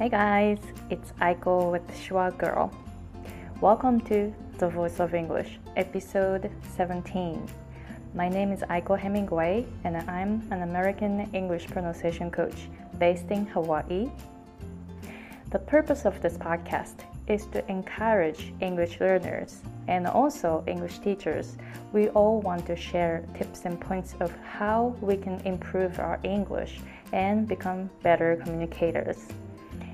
Hey guys, it's Aiko with Schwa Girl. Welcome to The Voice of English, episode 17. My name is Aiko Hemingway, and I'm an American English pronunciation coach based in Hawaii. The purpose of this podcast is to encourage English learners and also English teachers. We all want to share tips and points of how we can improve our English and become better communicators.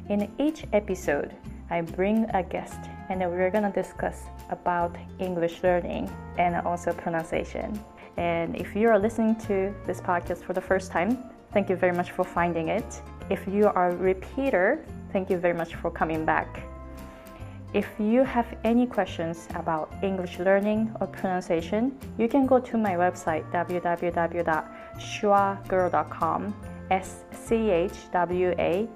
In each episode, I bring a guest and we're going to discuss about English learning and also pronunciation. And if you are listening to this podcast for the first time, thank you very much for finding it. If you are a repeater, thank you very much for coming back. If you have any questions about English learning or pronunciation, you can go to my website www.schwagirl.com, S C H W A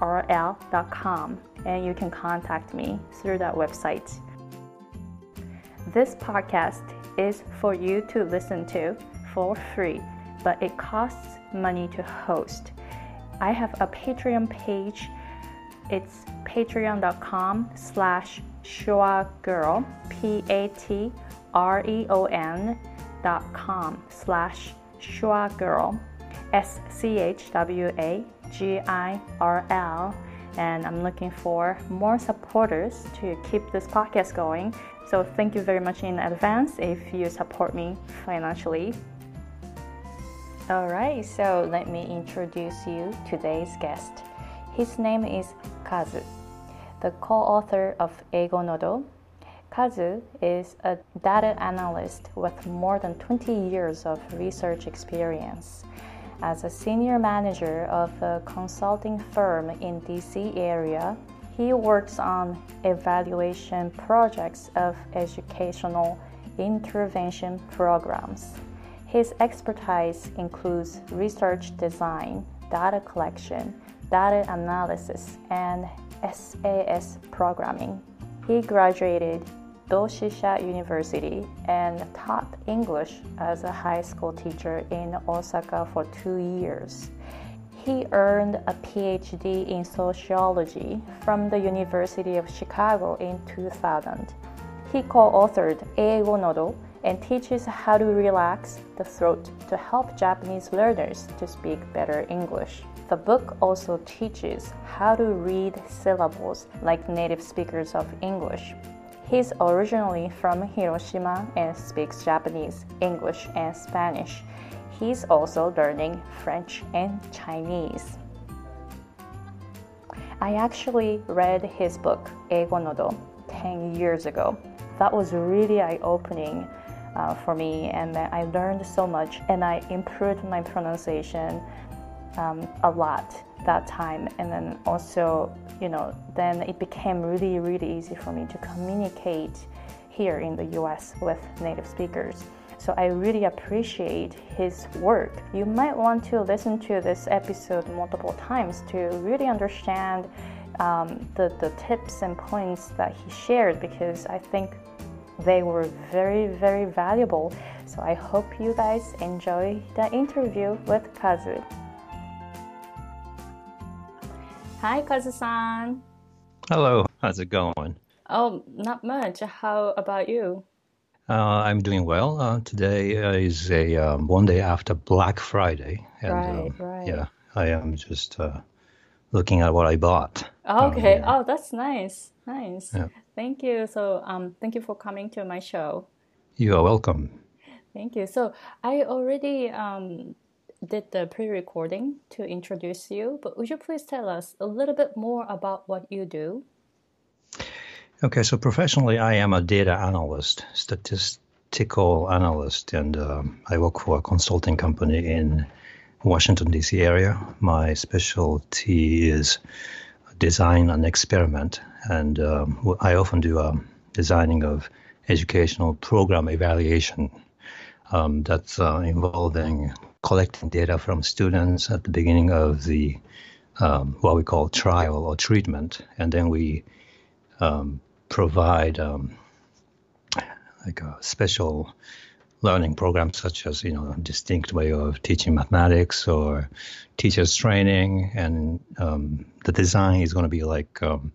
girl.com, and you can contact me through that website. This podcast is for you to listen to for free, but it costs money to host. I have a Patreon page. It's patreon.com slash schwagirl, P-A-T-R-E-O-N dot com slash schwagirl, S-C-H-W-A G I R L. And I'm looking for more supporters to keep this podcast going. So thank you very much in advance if you support me financially. Alright, so let me introduce you today's guest. His name is Kazu, the co-author of Eigo Nodo. Kazu is a data analyst with more than 20 years of research experience as a senior manager of a consulting firm in DC area. He works on evaluation projects of educational intervention programs. His expertise includes research design, data collection, data analysis, and SAS programming. He graduated Doshisha University and taught English as a high school teacher in Osaka for two years. He earned a PhD in sociology from the University of Chicago in 2000. He co authored Eigo Nodo and teaches how to relax the throat to help Japanese learners to speak better English. The book also teaches how to read syllables like native speakers of English. He's originally from Hiroshima and speaks Japanese, English, and Spanish. He's also learning French and Chinese. I actually read his book, Eigo Nodo, 10 years ago. That was really eye opening uh, for me, and I learned so much and I improved my pronunciation um, a lot that time and then also you know then it became really really easy for me to communicate here in the US with native speakers so I really appreciate his work. You might want to listen to this episode multiple times to really understand um, the, the tips and points that he shared because I think they were very, very valuable. So I hope you guys enjoy the interview with Kazu. Hi, Kazu-san. Hello, how's it going? Oh, not much. How about you? Uh, I'm doing well. Uh, today is a um, one day after Black Friday, and right, um, right. yeah, I am just uh, looking at what I bought. Okay. Yeah. Oh, that's nice. Nice. Yeah. Thank you. So, um, thank you for coming to my show. You are welcome. Thank you. So, I already um, did the pre recording to introduce you, but would you please tell us a little bit more about what you do? Okay, so professionally, I am a data analyst, statistical analyst, and um, I work for a consulting company in Washington D.C. area. My specialty is design and experiment, and um, I often do um, designing of educational program evaluation. Um, that's uh, involving collecting data from students at the beginning of the um, what we call trial or treatment, and then we um, provide um, like a special learning programs such as you know a distinct way of teaching mathematics or teachers training and um, the design is going to be like um,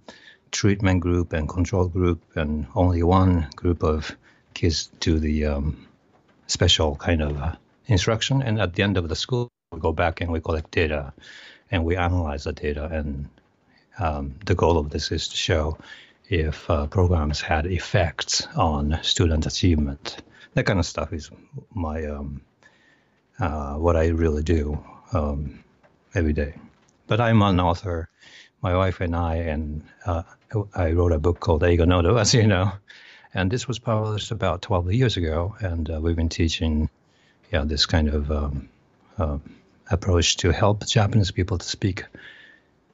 treatment group and control group and only one group of kids do the um, special kind of uh, instruction and at the end of the school we go back and we collect data and we analyze the data and um, the goal of this is to show if uh, programs had effects on student achievement that kind of stuff is my um, uh, what I really do um, every day. But I'm an author. My wife and I, and uh, I wrote a book called Nodo, as you know, and this was published about 12 years ago. And uh, we've been teaching, yeah, this kind of um, uh, approach to help Japanese people to speak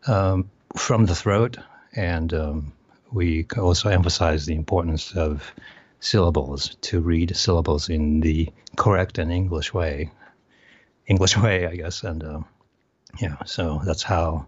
um, from the throat, and um, we also emphasize the importance of syllables to read syllables in the correct and English way. English way, I guess. And uh, yeah, so that's how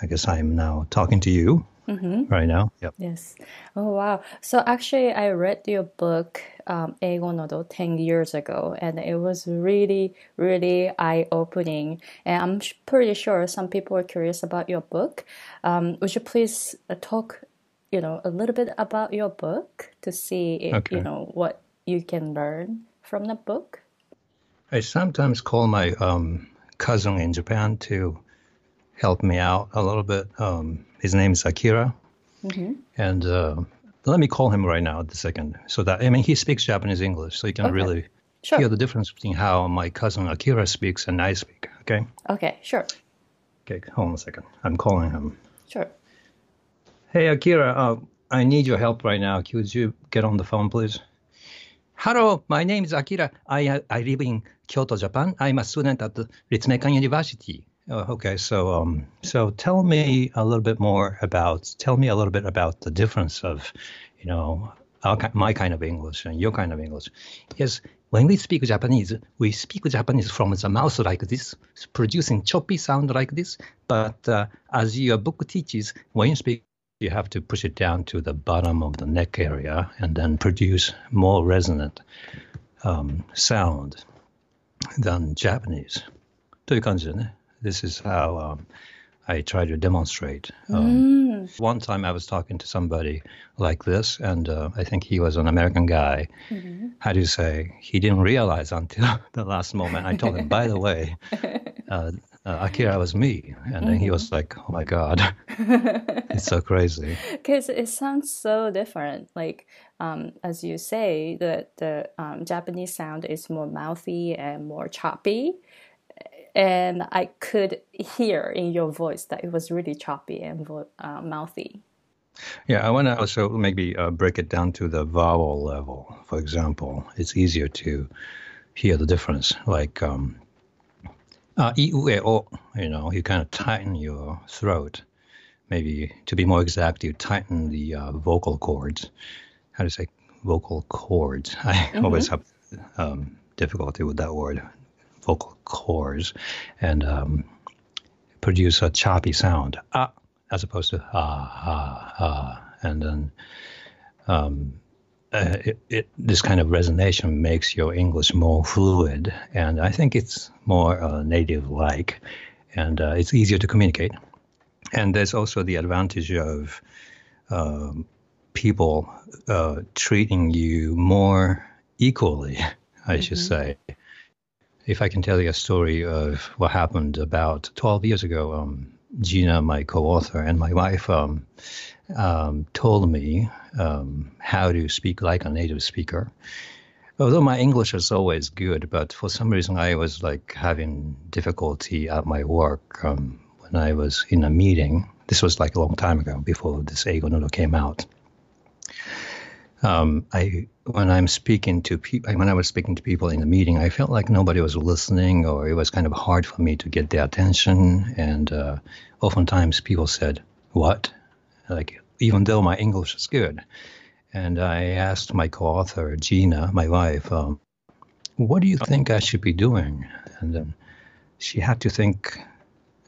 I guess I'm now talking to you mm-hmm. right now. Yep. Yes. Oh, wow. So actually, I read your book, um, Eigo Nodo, 10 years ago, and it was really, really eye opening. And I'm pretty sure some people are curious about your book. Um, would you please uh, talk you know a little bit about your book to see if, okay. you know what you can learn from the book i sometimes call my um, cousin in japan to help me out a little bit um, his name is akira mm-hmm. and uh, let me call him right now at the second so that i mean he speaks japanese english so you can okay. really sure. hear the difference between how my cousin akira speaks and i speak okay okay sure okay hold on a second i'm calling him sure Hey, Akira, uh, I need your help right now. Could you get on the phone, please? Hello, my name is Akira. I, I live in Kyoto, Japan. I'm a student at the Ritsumeikan University. Oh, okay, so um, so tell me a little bit more about tell me a little bit about the difference of, you know, our, my kind of English and your kind of English. Yes, when we speak Japanese, we speak Japanese from the mouth like this, producing choppy sound like this. But uh, as your book teaches, when you speak you have to push it down to the bottom of the neck area and then produce more resonant um, sound than Japanese. という感じでね。 This is how um, I try to demonstrate. Um, mm. One time I was talking to somebody like this, and uh, I think he was an American guy. Mm-hmm. How do you say? He didn't realize until the last moment. I told him, by the way, uh, uh, Akira was me, and mm-hmm. then he was mm-hmm. like, "Oh my god, it's so crazy." Because it sounds so different. Like um, as you say, the the um, Japanese sound is more mouthy and more choppy, and I could hear in your voice that it was really choppy and uh, mouthy. Yeah, I want to also maybe uh, break it down to the vowel level. For example, it's easier to hear the difference. Like um, uh, you know, you kind of tighten your throat. Maybe to be more exact, you tighten the uh, vocal cords. How do you say vocal cords? I mm-hmm. always have um, difficulty with that word, vocal cords, and um, produce a choppy sound, ah, as opposed to ah, ah, ah. And then um, uh, it, it, this kind of resonation makes your English more fluid, and I think it's more uh, native-like, and uh, it's easier to communicate. And there's also the advantage of um, people uh, treating you more equally, I mm-hmm. should say. If I can tell you a story of what happened about 12 years ago, um, Gina, my co-author, and my wife um, um, told me um, how to speak like a native speaker. Although my English is always good, but for some reason I was like having difficulty at my work um, when I was in a meeting. This was like a long time ago, before this Eigo Nodo came out. Um, I when I'm speaking to people, when I was speaking to people in the meeting, I felt like nobody was listening, or it was kind of hard for me to get their attention. And uh, oftentimes people said, "What?" like even though my English is good. And I asked my co-author Gina, my wife, um, "What do you think I should be doing?" And then she had to think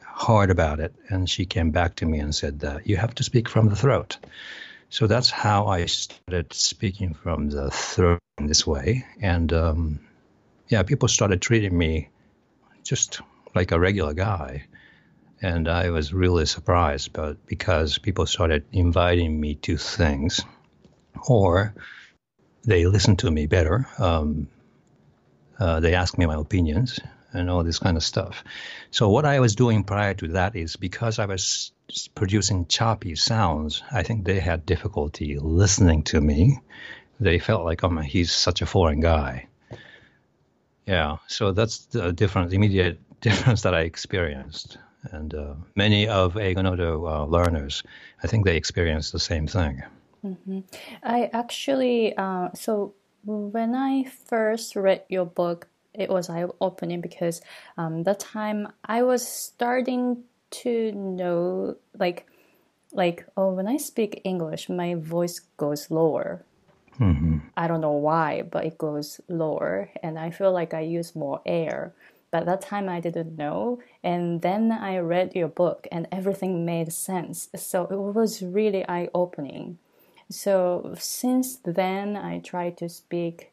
hard about it, and she came back to me and said that you have to speak from the throat. So that's how I started speaking from the throat in this way, and um, yeah, people started treating me just like a regular guy. And I was really surprised, but because people started inviting me to things, or they listened to me better. Um, uh, they asked me my opinions and all this kind of stuff. So what I was doing prior to that is because I was producing choppy sounds, I think they had difficulty listening to me. They felt like, oh, he's such a foreign guy. Yeah, so that's the difference, immediate difference that I experienced. And uh, many of Eigonodo uh, learners, I think they experienced the same thing. Mm-hmm. I actually, uh, so when I first read your book, it was eye opening because um, that time I was starting to know like like oh when I speak English my voice goes lower. Mm-hmm. I don't know why, but it goes lower, and I feel like I use more air. But that time I didn't know, and then I read your book, and everything made sense. So it was really eye opening. So since then, I try to speak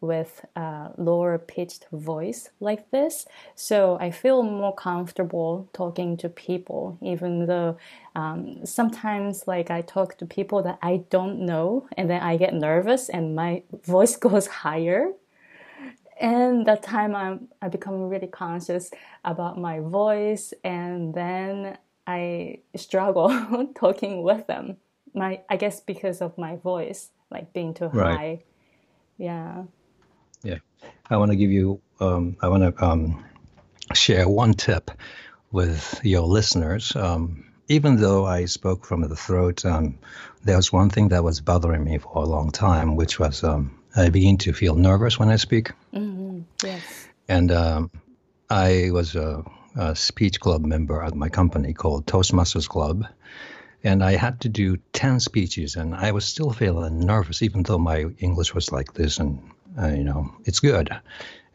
with a lower pitched voice like this. So I feel more comfortable talking to people, even though um, sometimes like I talk to people that I don't know and then I get nervous and my voice goes higher. And that time I'm, I become really conscious about my voice and then I struggle talking with them my I guess because of my voice, like being too right. high. Yeah. Yeah, I want to give you. Um, I want to um, share one tip with your listeners. Um, even though I spoke from the throat, um, there was one thing that was bothering me for a long time, which was um, I begin to feel nervous when I speak. Mm-hmm. Yes. And um, I was a, a speech club member at my company called Toastmasters Club and I had to do 10 speeches, and I was still feeling nervous, even though my English was like this, and uh, you know, it's good,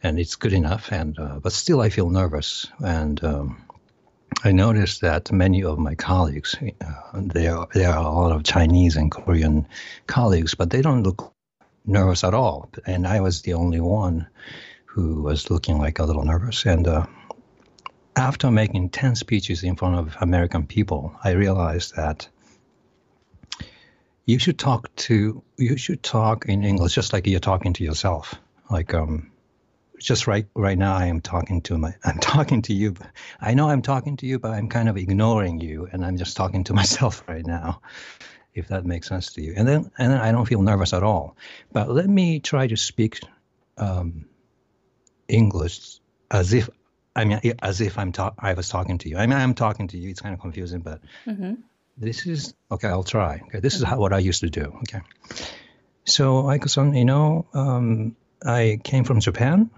and it's good enough, and uh, but still I feel nervous, and um, I noticed that many of my colleagues, uh, there there are a lot of Chinese and Korean colleagues, but they don't look nervous at all, and I was the only one who was looking like a little nervous, and uh, after making 10 speeches in front of American people, I realized that you should talk to you should talk in English just like you're talking to yourself. Like um just right right now I am talking to my I'm talking to you. I know I'm talking to you, but I'm kind of ignoring you and I'm just talking to myself right now. If that makes sense to you. And then and then I don't feel nervous at all. But let me try to speak um, English as if I mean, as if I'm ta- I was talking to you. I mean, I'm talking to you. It's kind of confusing, but mm-hmm. This is okay. I'll try. Okay, this is how what I used to do. Okay, so Aiko-san, you know, um, I came from Japan,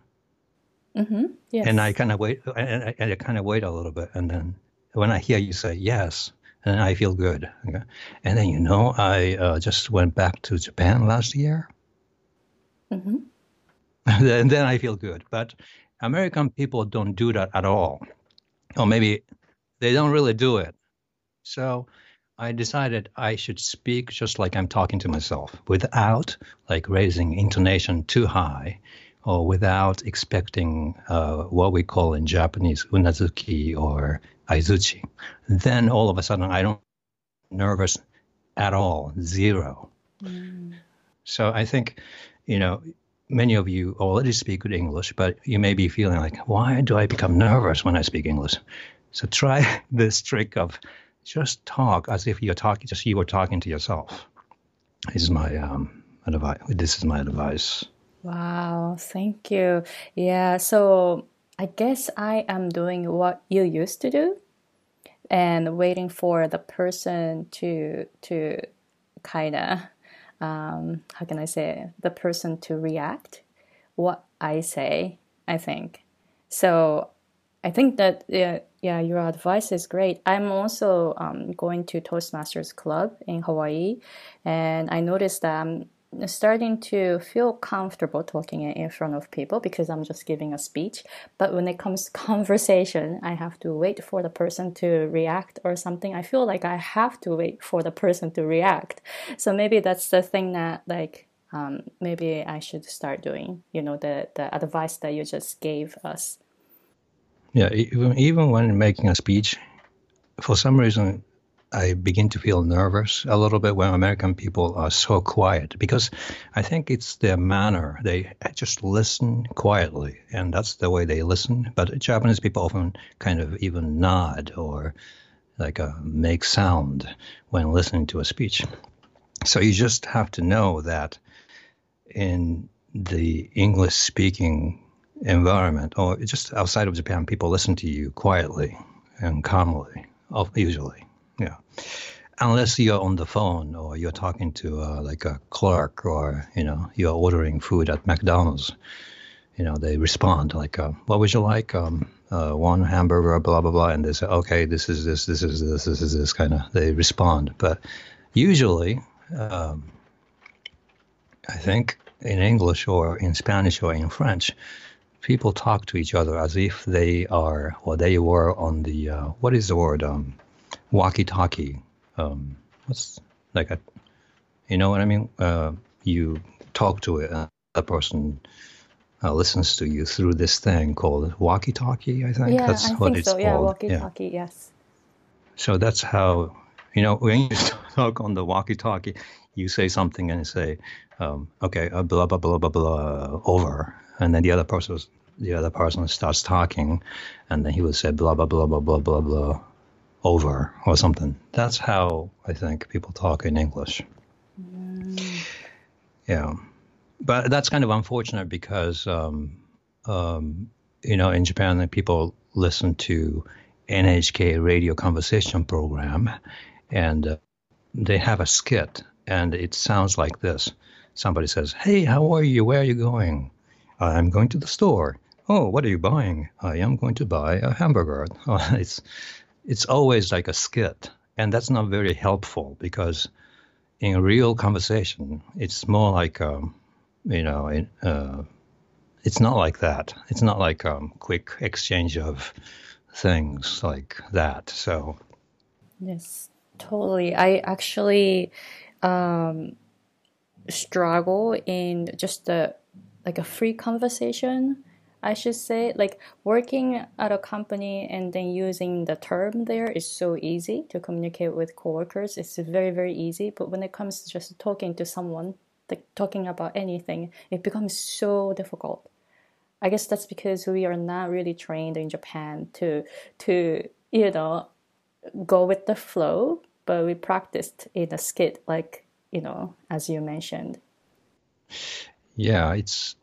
mm-hmm. yes. and I kind of wait, and I, I kind of wait a little bit, and then when I hear you say yes, and I feel good. Okay, and then you know, I uh, just went back to Japan last year. Mm-hmm. and then I feel good, but American people don't do that at all. Or maybe they don't really do it. So I decided I should speak just like I'm talking to myself without like raising intonation too high or without expecting uh, what we call in Japanese unazuki or aizuchi. Then all of a sudden I don't nervous at all, zero. Mm. So I think, you know, many of you already speak good English, but you may be feeling like, why do I become nervous when I speak English? So try this trick of just talk as if you're talking, just you were talking to yourself. This is my um, advice. This is my advice. Wow, thank you. Yeah, so I guess I am doing what you used to do, and waiting for the person to to kind of um, how can I say the person to react what I say. I think so. I think that yeah, yeah, your advice is great. I'm also um, going to Toastmasters Club in Hawaii, and I noticed that I'm starting to feel comfortable talking in front of people because I'm just giving a speech. But when it comes to conversation, I have to wait for the person to react or something. I feel like I have to wait for the person to react. So maybe that's the thing that like um, maybe I should start doing. You know, the the advice that you just gave us. Yeah, even even when making a speech, for some reason, I begin to feel nervous a little bit when American people are so quiet because I think it's their manner. They just listen quietly, and that's the way they listen. But Japanese people often kind of even nod or like uh, make sound when listening to a speech. So you just have to know that in the English speaking environment or just outside of Japan, people listen to you quietly and calmly, usually. Yeah. Unless you're on the phone or you're talking to uh, like a clerk or, you know, you're ordering food at McDonald's, you know, they respond like, uh, what would you like? Um, uh, one hamburger, blah, blah, blah. And they say, okay, this is this, this is this, this is this kind of, they respond. But usually, um, I think in English or in Spanish or in French, people talk to each other as if they are or they were on the uh, what is the word um, walkie-talkie. Um, what's like a you know what I mean? Uh, you talk to it, uh, a person uh, listens to you through this thing called walkie-talkie. I think yeah, that's I what think it's so. Yeah, called. walkie-talkie. Yes. So that's how you know when you talk on the walkie-talkie, you say something and you say, um, "Okay, uh, blah blah blah blah blah over," and then the other person the other person starts talking, and then he would say blah blah blah blah blah blah blah over or something. That's how I think people talk in English. Mm. Yeah, but that's kind of unfortunate because um, um, you know in Japan people listen to NHK radio conversation program, and uh, they have a skit, and it sounds like this. Somebody says, "Hey, how are you? Where are you going?" I'm going to the store. Oh, what are you buying? I am going to buy a hamburger. it's it's always like a skit, and that's not very helpful because in a real conversation, it's more like um, you know, uh, it's not like that. It's not like um, quick exchange of things like that. So Yes, totally. I actually um, struggle in just the like a free conversation. I should say, like working at a company and then using the term there is so easy to communicate with coworkers. It's very very easy. But when it comes to just talking to someone, like talking about anything, it becomes so difficult. I guess that's because we are not really trained in Japan to to you know go with the flow, but we practiced in a skit, like you know, as you mentioned. Yeah, it's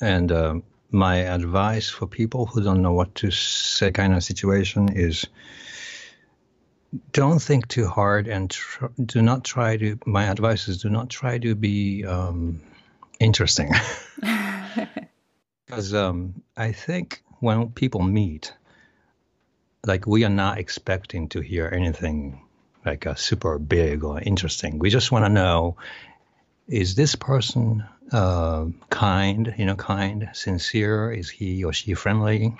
and um, my advice for people who don't know what to say, kind of situation is don't think too hard and tr- do not try to. My advice is do not try to be um, interesting, because um, I think when people meet, like we are not expecting to hear anything like a super big or interesting. We just want to know is this person uh, kind, you know, kind, sincere? Is he or she friendly?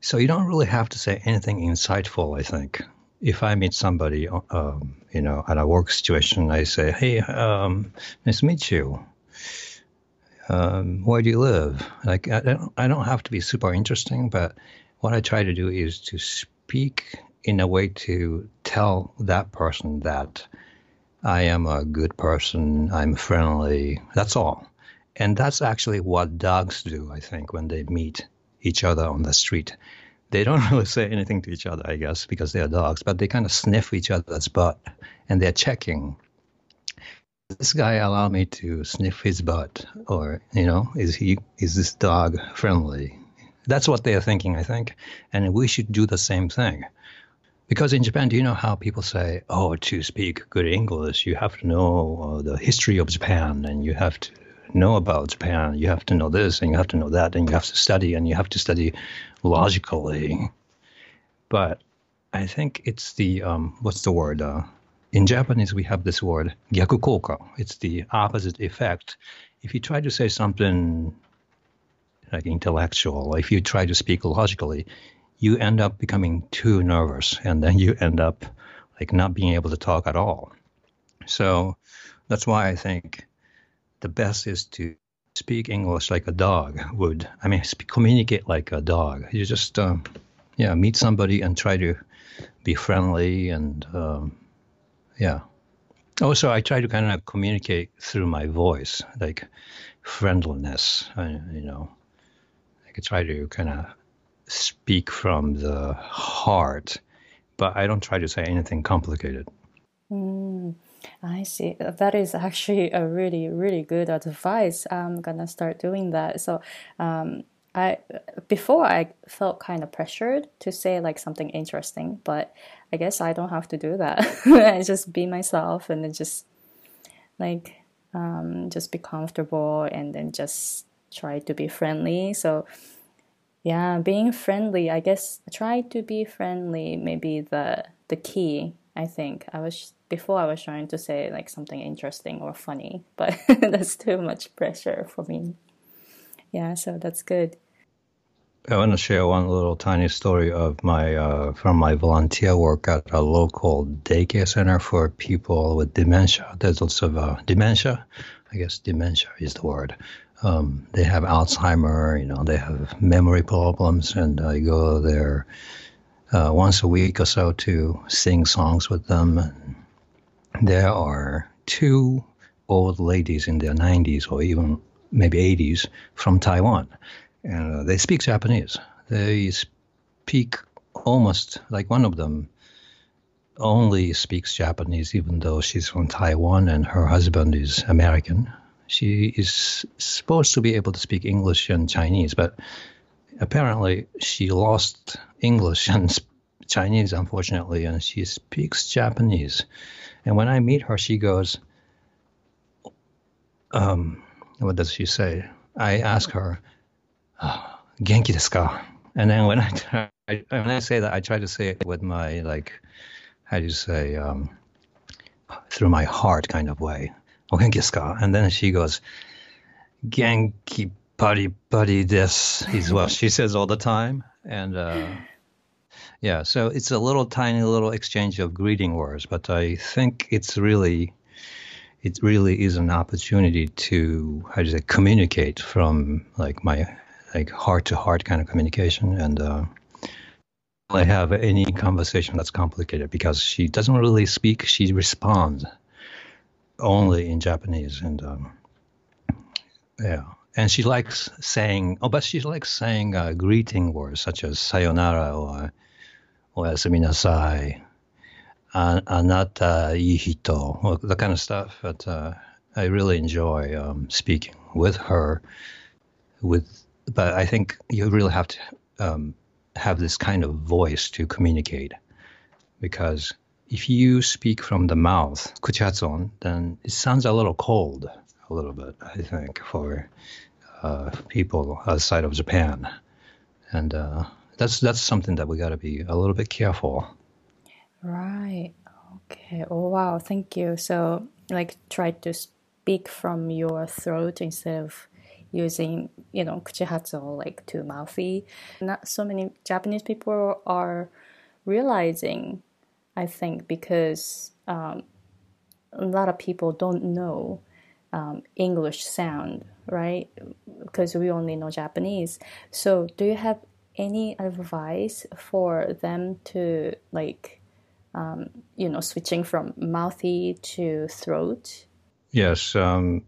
So you don't really have to say anything insightful, I think. If I meet somebody, um, you know, at a work situation, I say, hey, um, nice to meet you. Um, where do you live? Like, I don't, I don't have to be super interesting, but what I try to do is to speak in a way to tell that person that I am a good person, I'm friendly. That's all. And that's actually what dogs do, I think, when they meet each other on the street. They don't really say anything to each other, I guess, because they are dogs, but they kind of sniff each other's butt and they're checking. This guy allow me to sniff his butt, or you know, is he is this dog friendly? That's what they are thinking, I think, and we should do the same thing. Because in Japan, do you know how people say, oh, to speak good English, you have to know uh, the history of Japan and you have to know about Japan. You have to know this and you have to know that and you have to study and you have to study logically. But I think it's the, um, what's the word? Uh, in Japanese, we have this word, gyakukoka. It's the opposite effect. If you try to say something like intellectual, if you try to speak logically, you end up becoming too nervous and then you end up like not being able to talk at all. So that's why I think the best is to speak English like a dog would. I mean, speak, communicate like a dog. You just, um, yeah, meet somebody and try to be friendly and, um, yeah. Also, I try to kind of communicate through my voice, like friendliness. you know, I could try to kind of speak from the heart, but I don't try to say anything complicated. Mm, I see. That is actually a really, really good advice. I'm gonna start doing that. So, um, I before I felt kind of pressured to say like something interesting, but I guess I don't have to do that. I just be myself and then just like um, just be comfortable and then just try to be friendly. So yeah, being friendly. I guess try to be friendly. Maybe the the key. I think I was before I was trying to say like something interesting or funny, but that's too much pressure for me. Yeah, so that's good. I want to share one little tiny story of my uh, from my volunteer work at a local daycare center for people with dementia. There's also uh, dementia. I guess dementia is the word. Um, they have Alzheimer. You know, they have memory problems, and I go there uh, once a week or so to sing songs with them. There are two old ladies in their 90s or even maybe 80s from Taiwan and uh, they speak Japanese. They speak almost like one of them only speaks Japanese, even though she's from Taiwan and her husband is American. She is supposed to be able to speak English and Chinese, but apparently she lost English and Chinese, unfortunately, and she speaks Japanese. And when I meet her, she goes, um, what does she say? I ask her, genki desu ka? And then when I, when I say that, I try to say it with my like, how do you say, um, through my heart kind of way. Oh, genki desu ka? And then she goes, genki buddy buddy this is what she says all the time. And uh, yeah, so it's a little tiny little exchange of greeting words, but I think it's really it really is an opportunity to how do you say communicate from like my like heart to heart kind of communication and uh, I have any conversation that's complicated because she doesn't really speak. She responds only in Japanese, and um, yeah, and she likes saying. Oh, but she likes saying uh, greeting words such as sayonara or oyasumi nasai, anata ihito, that kind of stuff. But uh, I really enjoy um, speaking with her, with but I think you really have to um, have this kind of voice to communicate, because if you speak from the mouth, kuchatson, then it sounds a little cold, a little bit. I think for uh, people outside of Japan, and uh, that's that's something that we got to be a little bit careful. Right. Okay. Oh wow. Thank you. So like try to speak from your throat instead of using you know kuchihatsu like too mouthy. Not so many Japanese people are realizing, I think, because um, a lot of people don't know um, English sound, right? Because we only know Japanese. So, do you have any advice for them to like, um, you know, switching from mouthy to throat? Yes. Um,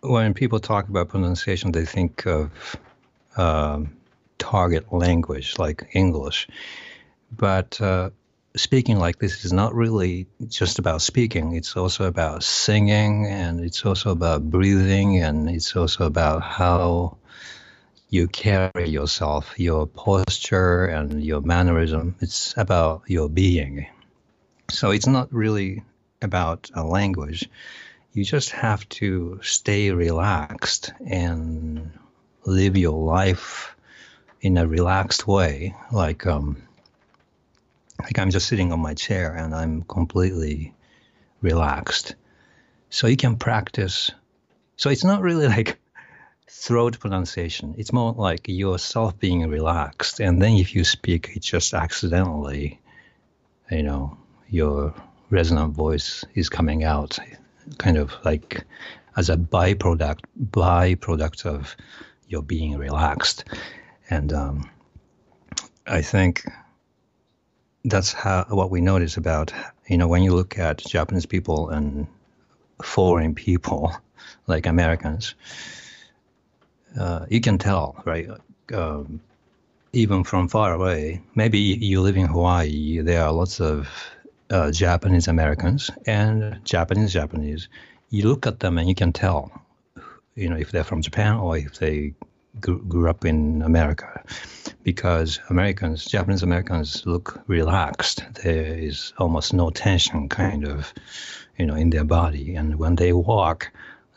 when people talk about pronunciation, they think of um, target language like English. But uh, speaking like this is not really just about speaking, it's also about singing, and it's also about breathing, and it's also about how you carry yourself, your posture, and your mannerism. It's about your being. So it's not really about a language you just have to stay relaxed and live your life in a relaxed way like um like i'm just sitting on my chair and i'm completely relaxed. So you can practice. So it's not really like throat pronunciation. It's more like yourself being relaxed. And then if you speak it's just accidentally you know your resonant voice is coming out kind of like as a byproduct byproduct of your being relaxed, and um, I think that's how what we notice about you know when you look at Japanese people and foreign people like Americans, uh, you can tell right. Um, even from far away, maybe you live in Hawaii, there are lots of uh, Japanese Americans and Japanese Japanese. You look at them and you can tell, you know, if they're from Japan or if they grew, grew up in America, because Americans, Japanese Americans, look relaxed. There is almost no tension, kind of, you know, in their body, and when they walk,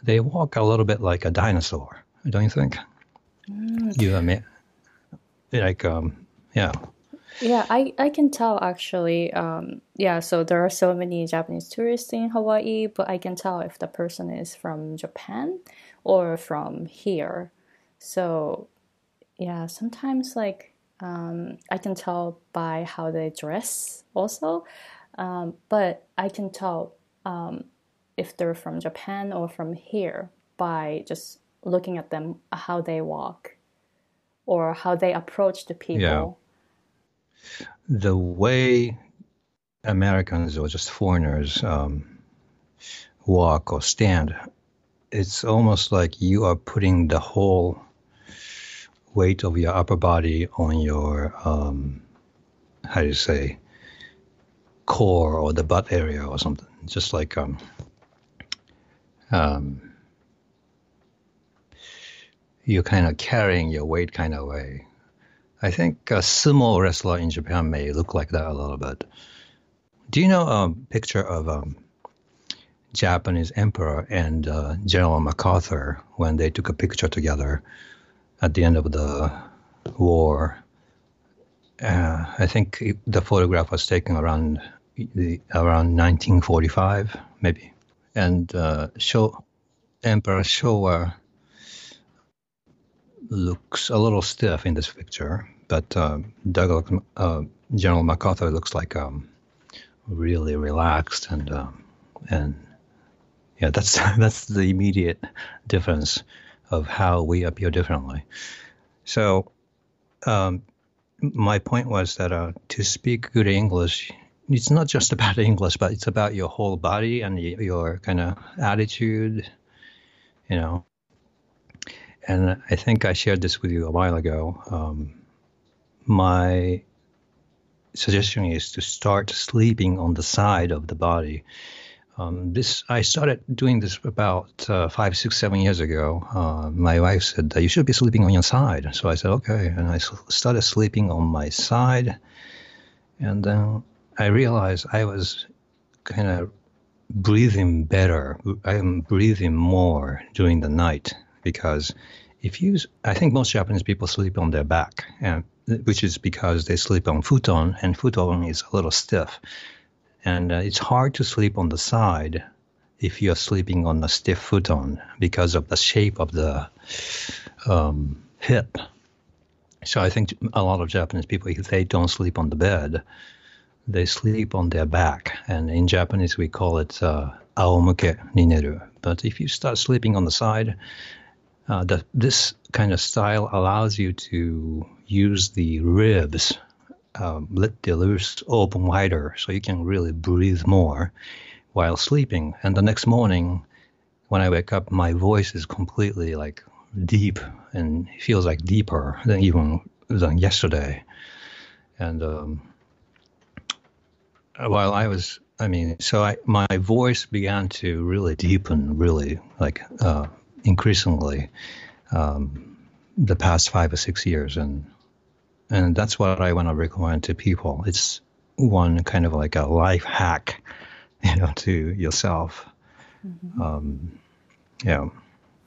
they walk a little bit like a dinosaur. Don't you think? Mm. You, like um yeah yeah i i can tell actually um yeah so there are so many japanese tourists in hawaii but i can tell if the person is from japan or from here so yeah sometimes like um, i can tell by how they dress also um, but i can tell um, if they're from japan or from here by just looking at them how they walk or how they approach the people. Yeah. The way Americans or just foreigners um, walk or stand, it's almost like you are putting the whole weight of your upper body on your, um, how do you say, core or the butt area or something. Just like um, um, you're kind of carrying your weight kind of way. I think a sumo wrestler in Japan may look like that a little bit. Do you know a picture of a um, Japanese emperor and uh, General MacArthur when they took a picture together at the end of the war? Uh, I think the photograph was taken around the, around 1945, maybe. And uh, show Emperor Showa looks a little stiff in this picture, but uh, Douglas, uh, General MacArthur looks like um, really relaxed and um, and yeah, that's that's the immediate difference of how we appear differently. So, um, my point was that uh, to speak good English, it's not just about English, but it's about your whole body and your kind of attitude. You know, and I think I shared this with you a while ago. Um, my suggestion is to start sleeping on the side of the body. Um, this I started doing this about uh, five, six, seven years ago. Uh, my wife said you should be sleeping on your side, so I said okay, and I started sleeping on my side, and then I realized I was kind of breathing better. I am breathing more during the night because if you, I think most Japanese people sleep on their back, and which is because they sleep on futon, and futon is a little stiff, and uh, it's hard to sleep on the side if you're sleeping on a stiff futon because of the shape of the um, hip. So I think a lot of Japanese people, if they don't sleep on the bed, they sleep on their back, and in Japanese we call it uh, aomuke nineru. But if you start sleeping on the side, uh, the, this kind of style allows you to use the ribs, um, let the ribs open wider so you can really breathe more while sleeping. And the next morning, when I wake up, my voice is completely like deep and feels like deeper than even than yesterday. And um, while I was, I mean, so I, my voice began to really deepen, really like uh, increasingly um, the past five or six years, and and that's what I want to recommend to people. It's one kind of like a life hack, you know, to yourself. Mm-hmm. Um, yeah.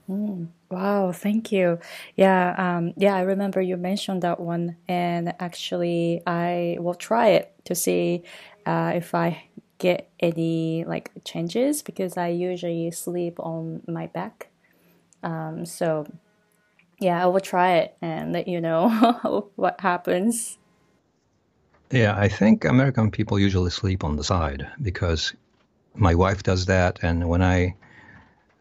Mm, wow, thank you. Yeah, um, yeah, I remember you mentioned that one, and actually, I will try it to see uh, if I get any like changes because I usually sleep on my back um, so, yeah, I will try it and let you know what happens. Yeah, I think American people usually sleep on the side because my wife does that, and when I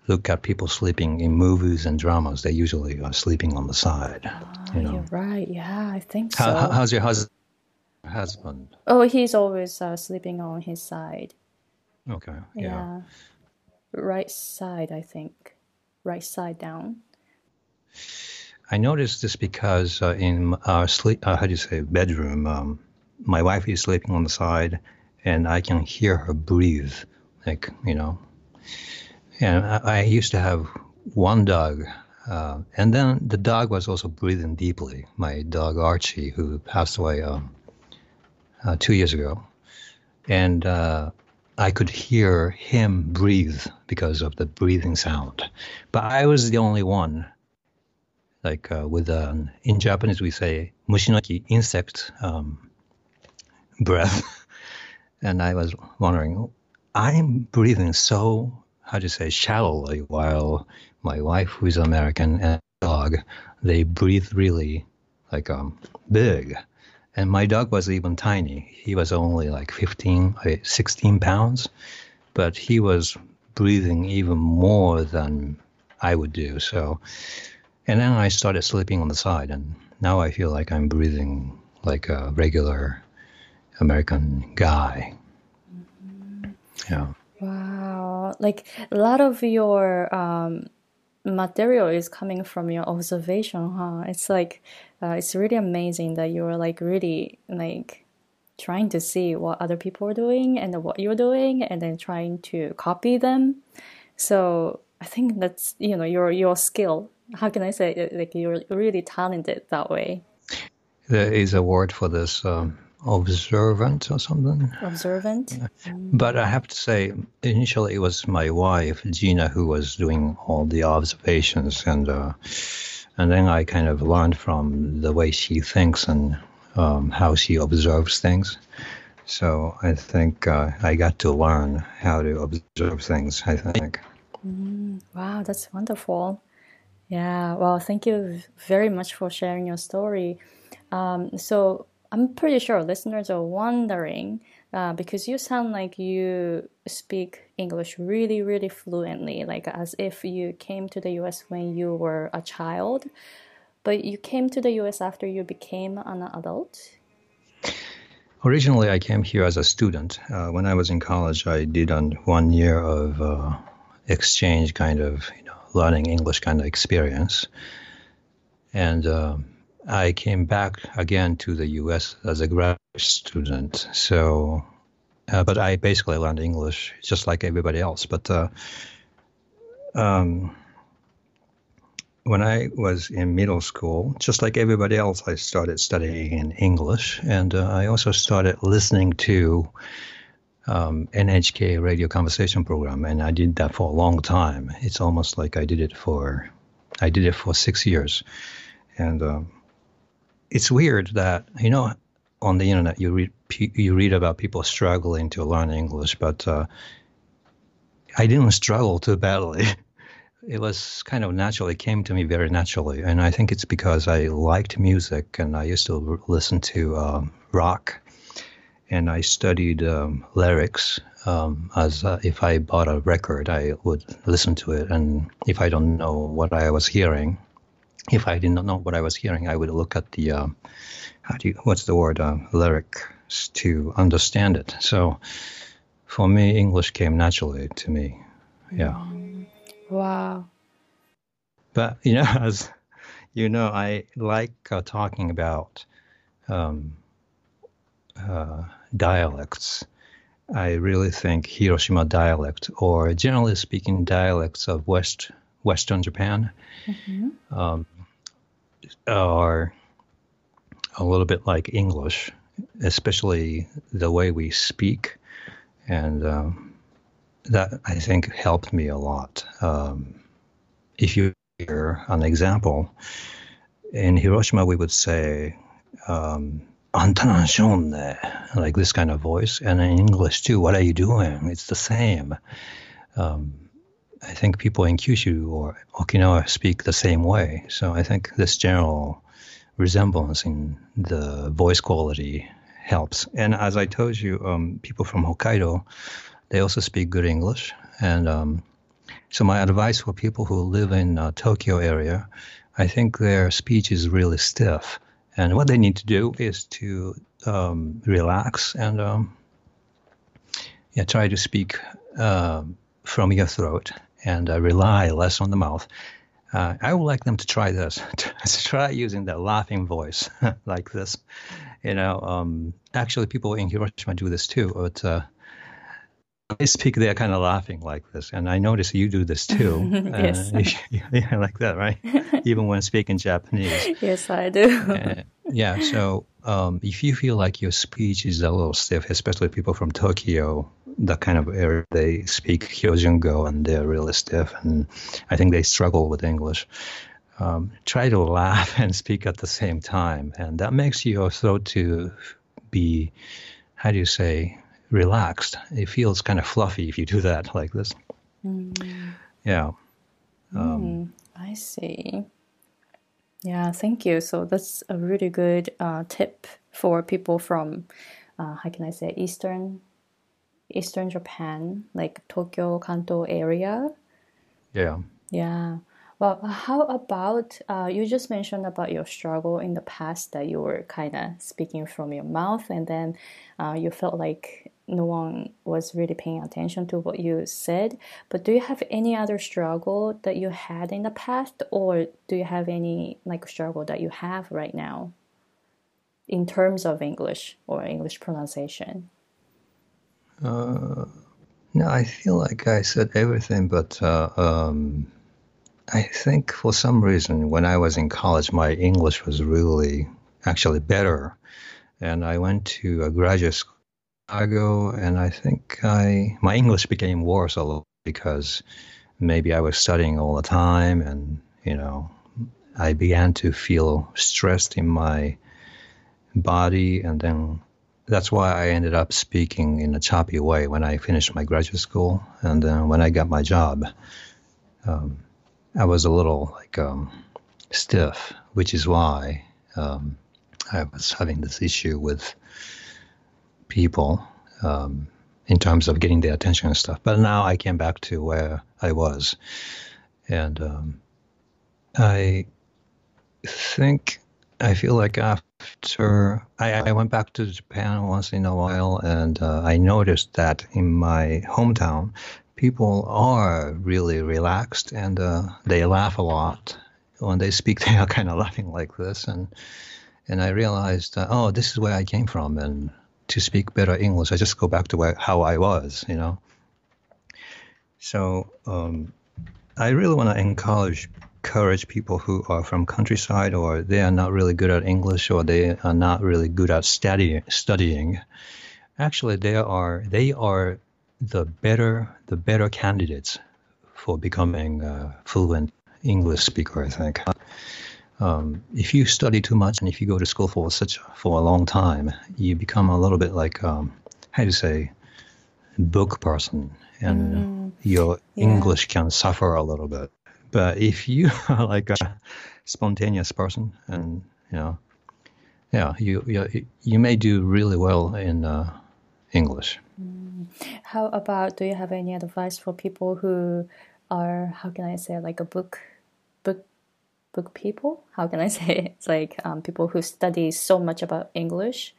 look at people sleeping in movies and dramas, they usually are sleeping on the side. Ah, you know? You're right. Yeah, I think so. How, how's your hus- husband? Oh, he's always uh, sleeping on his side. Okay. Yeah. yeah. Right side, I think. Right side down. I noticed this because uh, in our sleep, uh, how do you say, bedroom, um, my wife is sleeping on the side, and I can hear her breathe, like you know. And I, I used to have one dog, uh, and then the dog was also breathing deeply. My dog Archie, who passed away um, uh, two years ago, and uh, I could hear him breathe because of the breathing sound. But I was the only one. Like uh, with um, in Japanese we say mushi no iki insect um, breath, and I was wondering, I'm breathing so how do you say shallowly while my wife, who is American, and dog, they breathe really like um big. And my dog was even tiny. He was only like 15, 16 pounds, but he was breathing even more than I would do. So, and then I started sleeping on the side, and now I feel like I'm breathing like a regular American guy. Mm-hmm. Yeah. Wow. Like a lot of your um, material is coming from your observation, huh? It's like uh, it's really amazing that you're like really like trying to see what other people are doing and what you're doing and then trying to copy them. So I think that's you know your your skill. How can I say it? like you're really talented that way? There is a word for this. Um, observant or something. Observant. But I have to say, initially it was my wife Gina who was doing all the observations, and uh, and then I kind of learned from the way she thinks and um, how she observes things. So I think uh, I got to learn how to observe things. I think. Mm, wow, that's wonderful. Yeah. Well, thank you very much for sharing your story. Um, so I'm pretty sure listeners are wondering uh, because you sound like you speak English really, really fluently, like as if you came to the US when you were a child. But you came to the US after you became an adult? Originally, I came here as a student. Uh, when I was in college, I did one year of uh, exchange kind of, learning English kind of experience. And um, I came back again to the U.S. as a grad student. So, uh, but I basically learned English just like everybody else. But uh, um, when I was in middle school, just like everybody else, I started studying in English, and uh, I also started listening to um, NHK radio conversation program, and I did that for a long time. It's almost like I did it for, I did it for six years, and um, it's weird that you know on the internet you read you read about people struggling to learn English, but uh, I didn't struggle too badly. It was kind of natural. It came to me very naturally, and I think it's because I liked music and I used to listen to um, rock, and I studied um, lyrics. Um, as uh, if I bought a record, I would listen to it, and if I don't know what I was hearing, if I did not know what I was hearing, I would look at the uh, how do you what's the word uh, lyrics to understand it. So for me, English came naturally to me. Yeah. Wow. But you know, as you know, I like uh, talking about um, uh, dialects. I really think Hiroshima dialect, or generally speaking, dialects of West Western Japan, mm-hmm. um, are a little bit like English, especially the way we speak, and um, that I think helped me a lot. Um, if you hear an example, in Hiroshima we would say. Um, like this kind of voice, and in English too. What are you doing? It's the same. Um, I think people in Kyushu or Okinawa speak the same way. So I think this general resemblance in the voice quality helps. And as I told you, um, people from Hokkaido, they also speak good English. And um, so my advice for people who live in uh, Tokyo area, I think their speech is really stiff, and what they need to do is to um, relax and um, yeah, try to speak uh, from your throat and uh, rely less on the mouth. Uh, I would like them to try this. try using the laughing voice like this. You know, um, actually, people in Hiroshima do this too. But uh, I speak, they're kind of laughing like this, and I notice you do this too. yes, uh, yeah, like that, right? Even when speaking Japanese. Yes, I do. Uh, yeah. So um, if you feel like your speech is a little stiff, especially people from Tokyo, the kind of area they speak Hyojungo and they're really stiff, and I think they struggle with English. Um, try to laugh and speak at the same time, and that makes your throat to be, how do you say, relaxed. It feels kind of fluffy if you do that like this. Mm. Yeah. Um, mm, I see. Yeah, thank you. So that's a really good uh, tip for people from, uh, how can I say, Eastern, Eastern Japan, like Tokyo, Kanto area. Yeah. Yeah. Well, how about uh, you just mentioned about your struggle in the past that you were kind of speaking from your mouth, and then uh, you felt like no one was really paying attention to what you said. But do you have any other struggle that you had in the past, or do you have any like struggle that you have right now in terms of English or English pronunciation? Uh, no, I feel like I said everything, but uh, um, I think for some reason when I was in college, my English was really actually better. And I went to a graduate school and I think I my English became worse a little because maybe I was studying all the time, and you know, I began to feel stressed in my body, and then that's why I ended up speaking in a choppy way when I finished my graduate school, and then when I got my job, um, I was a little like um, stiff, which is why um, I was having this issue with people um, in terms of getting their attention and stuff. But now I came back to where I was, and um, I think I feel like after I, I, went back to Japan once in a while, and uh, I noticed that in my hometown, people are really relaxed and uh, they laugh a lot when they speak. They are kind of laughing like this, and and I realized, uh, oh, this is where I came from, and to speak better English, I just go back to where, how I was, you know. So um, I really want to encourage encourage people who are from countryside or they are not really good at English or they are not really good at study, studying. Actually, they are they are the better the better candidates for becoming a fluent English speaker. I think um, if you study too much and if you go to school for such for a long time, you become a little bit like um, how you say book person, and mm, your yeah. English can suffer a little bit. But if you are like a spontaneous person, and you know, yeah, you you, you may do really well in uh, English. Mm. How about do you have any advice for people who are how can I say like a book book book people. How can I say it? It's like um, people who study so much about English.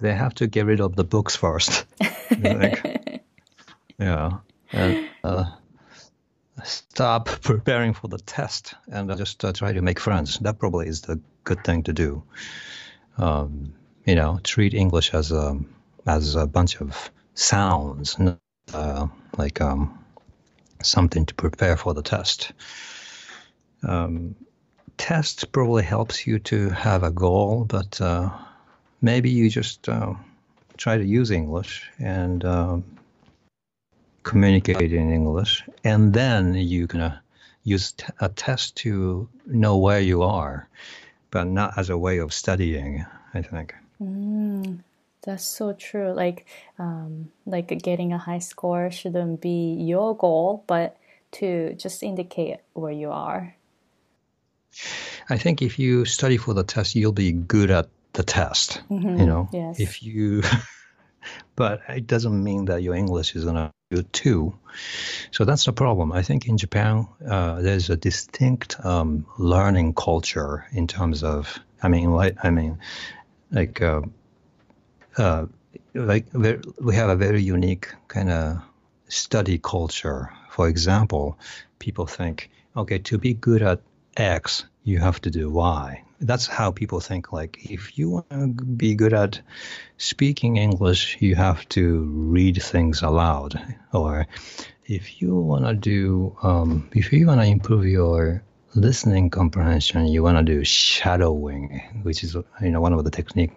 They have to get rid of the books first. like, yeah. And, uh, stop preparing for the test and just uh, try to make friends. That probably is the good thing to do. Um, you know, treat English as a as a bunch of sounds, uh, like um, something to prepare for the test um, test probably helps you to have a goal, but uh, maybe you just uh, try to use English and um, communicate in English, and then you can use t- a test to know where you are, but not as a way of studying. I think. Mm, that's so true. Like, um, like getting a high score shouldn't be your goal, but to just indicate where you are. I think if you study for the test, you'll be good at the test. Mm-hmm. You know, yes. if you, but it doesn't mean that your English is gonna too. So that's the problem. I think in Japan, uh, there's a distinct um, learning culture in terms of, I mean, like, I mean, like, uh, uh, like we have a very unique kind of study culture. For example, people think, okay, to be good at X, you have to do Y. That's how people think. Like, if you want to be good at speaking English, you have to read things aloud. Or if you want to do, um, if you want to improve your listening comprehension, you want to do shadowing, which is you know one of the technique,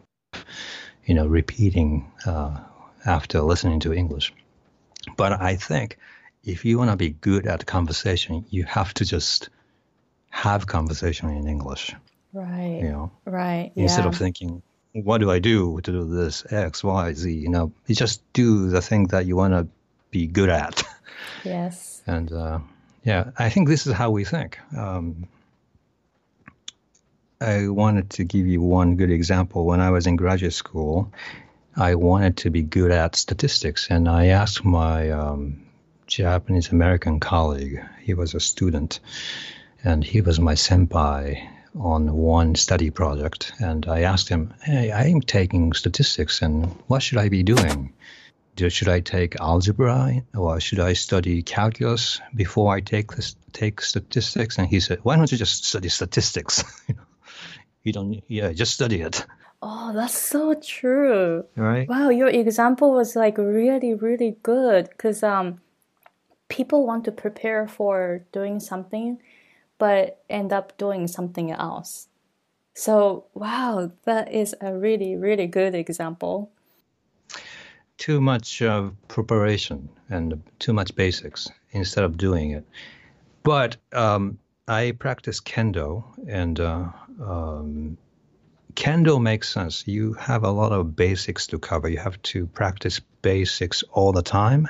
you know, repeating uh, after listening to English. But I think if you want to be good at conversation, you have to just have conversation in English. Right. You know. Right. Instead yeah. of thinking, what do I do to do this X, Y, Z? You know, you just do the thing that you want to be good at. Yes. And uh, yeah, I think this is how we think. Um, I wanted to give you one good example. When I was in graduate school, I wanted to be good at statistics, and I asked my um, Japanese American colleague. He was a student, and he was my senpai on one study project. And I asked him, "Hey, I'm taking statistics, and what should I be doing? Should I take algebra, or should I study calculus before I take this, take statistics?" And he said, "Why don't you just study statistics? you don't, yeah, just study it." Oh, that's so true. Right. Wow, your example was like really, really good because um, people want to prepare for doing something, but end up doing something else. So, wow, that is a really, really good example. Too much uh, preparation and too much basics instead of doing it. But um, I practice kendo, and uh, um, kendo makes sense. You have a lot of basics to cover. You have to practice basics all the time.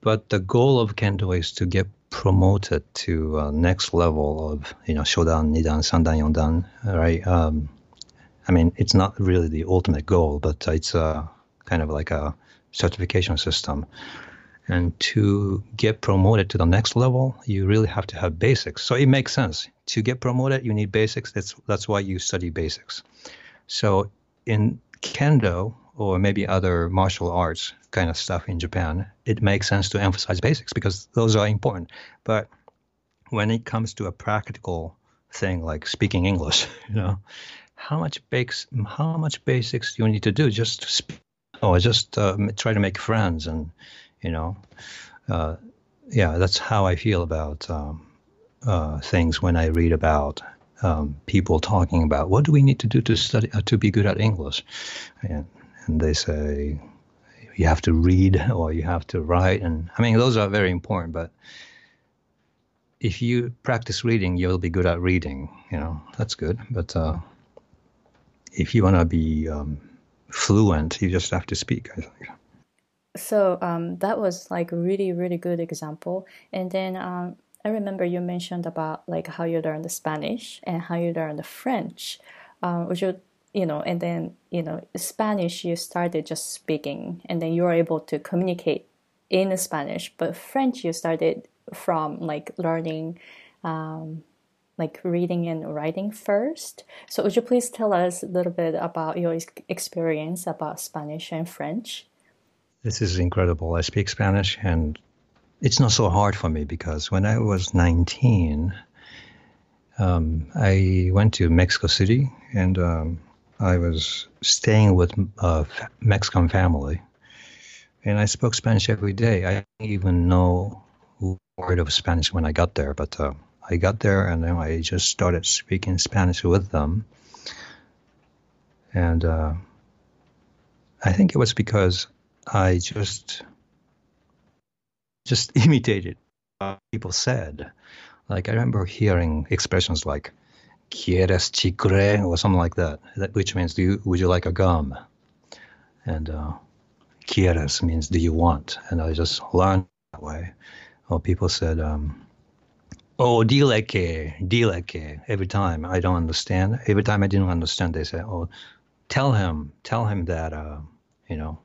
But the goal of kendo is to get promoted to uh, next level of you know shodan, nidan, sandan, yondan. Right? Um, I mean, it's not really the ultimate goal, but it's a kind of like a certification system. And to get promoted to the next level, you really have to have basics. So it makes sense. To get promoted, you need basics. That's that's why you study basics. So in kendo or maybe other martial arts kind of stuff in Japan, it makes sense to emphasize basics because those are important. But when it comes to a practical thing like speaking English, you know, how much bakes, how much basics do you need to do just to speak, or just uh, try to make friends and you know, uh, yeah, that's how I feel about um, uh, things when I read about um, people talking about what do we need to do to study uh, to be good at English, and, and they say you have to read or you have to write, and I mean those are very important, but if you practice reading, you'll be good at reading. You know, that's good. But uh, if you want to be um, fluent, you just have to speak. I think. So um, that was like a really, really good example. And then um, I remember you mentioned about like how you learned the Spanish and how you learned the French. Um, would you, you know, and then you know, Spanish you started just speaking, and then you were able to communicate in Spanish. But French you started from like learning. Um, like reading and writing first. So, would you please tell us a little bit about your experience about Spanish and French? This is incredible. I speak Spanish, and it's not so hard for me because when I was 19, um, I went to Mexico City and um, I was staying with a Mexican family. And I spoke Spanish every day. I didn't even know a word of Spanish when I got there, but uh, I got there and then I just started speaking Spanish with them. And uh, I think it was because I just just imitated what people said. Like I remember hearing expressions like "quieres chicle" or something like that, which means "do you, would you like a gum?" And uh, "quieres" means "do you want?" And I just learned that way. Or people said, um, "Oh, dile que, dile que." Every time I don't understand, every time I didn't understand, they say, "Oh, tell him, tell him that, uh, you know."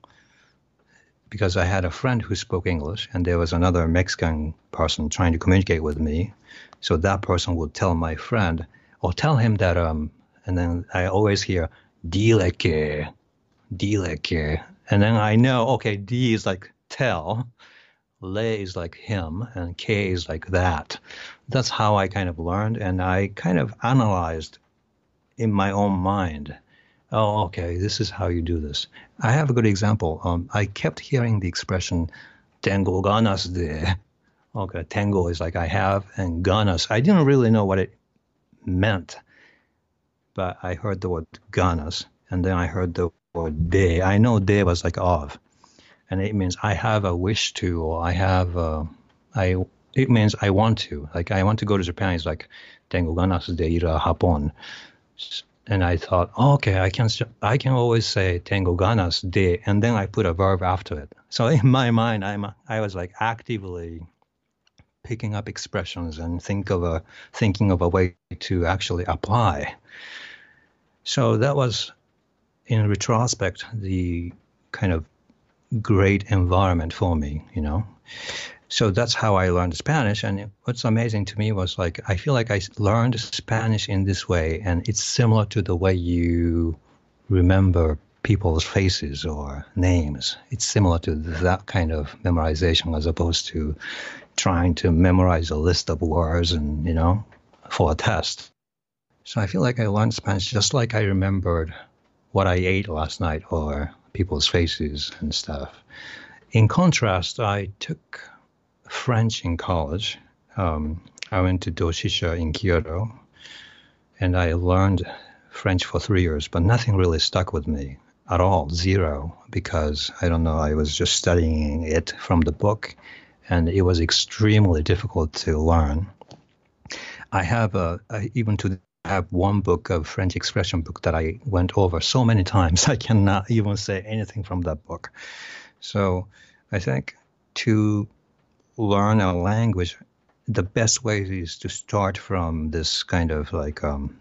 Because I had a friend who spoke English, and there was another Mexican person trying to communicate with me. So that person would tell my friend, or tell him that, um, and then I always hear, dile que, dile que. And then I know, okay, D is like tell, le is like him, and k is like that. That's how I kind of learned, and I kind of analyzed in my own mind oh, okay, this is how you do this. I have a good example. Um, I kept hearing the expression "tengo ganas de." Okay, tengo is like I have, and ganas. I didn't really know what it meant, but I heard the word ganas, and then I heard the word de. I know de was like of, and it means I have a wish to, or I have, a, I. It means I want to. Like I want to go to Japan. It's like tengo ganas de ir a Japón and I thought, oh, okay, I can I can always say tengo ganas de, and then I put a verb after it. So in my mind, I'm I was like actively picking up expressions and think of a thinking of a way to actually apply. So that was, in retrospect, the kind of great environment for me, you know so that's how I learned Spanish. And what's amazing to me was like, I feel like I learned Spanish in this way, and it's similar to the way you remember people's faces or names. It's similar to that kind of memorization as opposed to trying to memorize a list of words and, you know, for a test. So I feel like I learned Spanish just like I remembered what I ate last night or people's faces and stuff. In contrast, I took French in college. Um, I went to Doshisha in Kyoto, and I learned French for three years, but nothing really stuck with me at all, zero, because I don't know, I was just studying it from the book, and it was extremely difficult to learn. I have I, even to have one book of French expression book that I went over so many times, I cannot even say anything from that book. So I think to learn a language, the best way is to start from this kind of like um,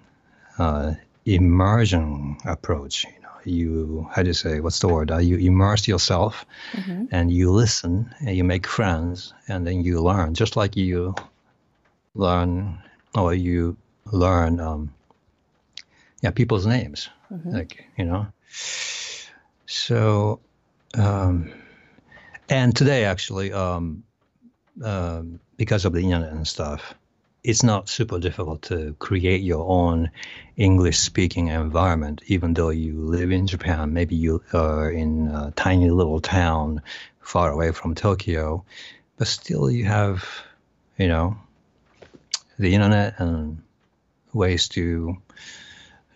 uh, immersion approach. You know, you how do you say what's the word? Uh, you immerse yourself, mm-hmm. and you listen, and you make friends, and then you learn. Just like you learn, or you learn, um, yeah, people's names, mm-hmm. like you know. So, um, and today actually. Um, um, because of the internet and stuff, it's not super difficult to create your own English speaking environment, even though you live in Japan. Maybe you are in a tiny little town far away from Tokyo, but still you have, you know, the internet and ways to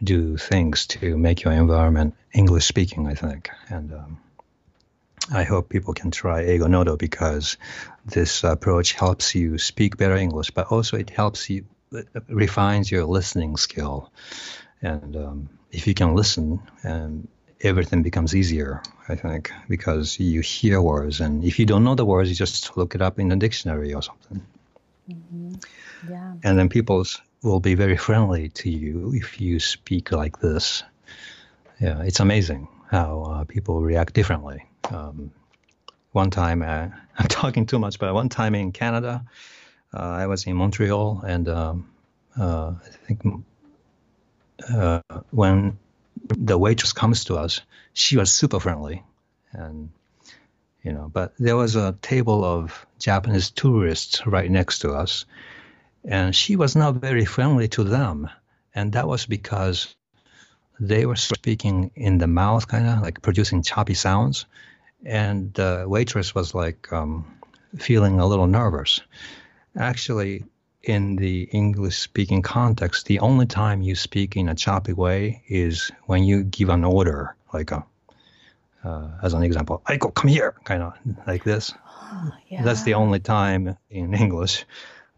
do things to make your environment English speaking, I think. And um, I hope people can try Eigo Nodo because this approach helps you speak better English, but also it helps you it refines your listening skill. And um, if you can listen, um, everything becomes easier, I think, because you hear words. And if you don't know the words, you just look it up in a dictionary or something. Mm-hmm. Yeah. And then people will be very friendly to you if you speak like this. Yeah, it's amazing how uh, people react differently um, one time, uh, I'm talking too much, but one time in Canada, uh, I was in Montreal, and um, uh, I think uh, when the waitress comes to us, she was super friendly, and you know, but there was a table of Japanese tourists right next to us, and she was not very friendly to them, and that was because they were speaking in the mouth, kind of like producing choppy sounds and the waitress was like um, feeling a little nervous. Actually, in the English speaking context, the only time you speak in a choppy way is when you give an order, like a, uh, as an example, Aiko, come here, kind of like this. Oh, yeah. That's the only time in English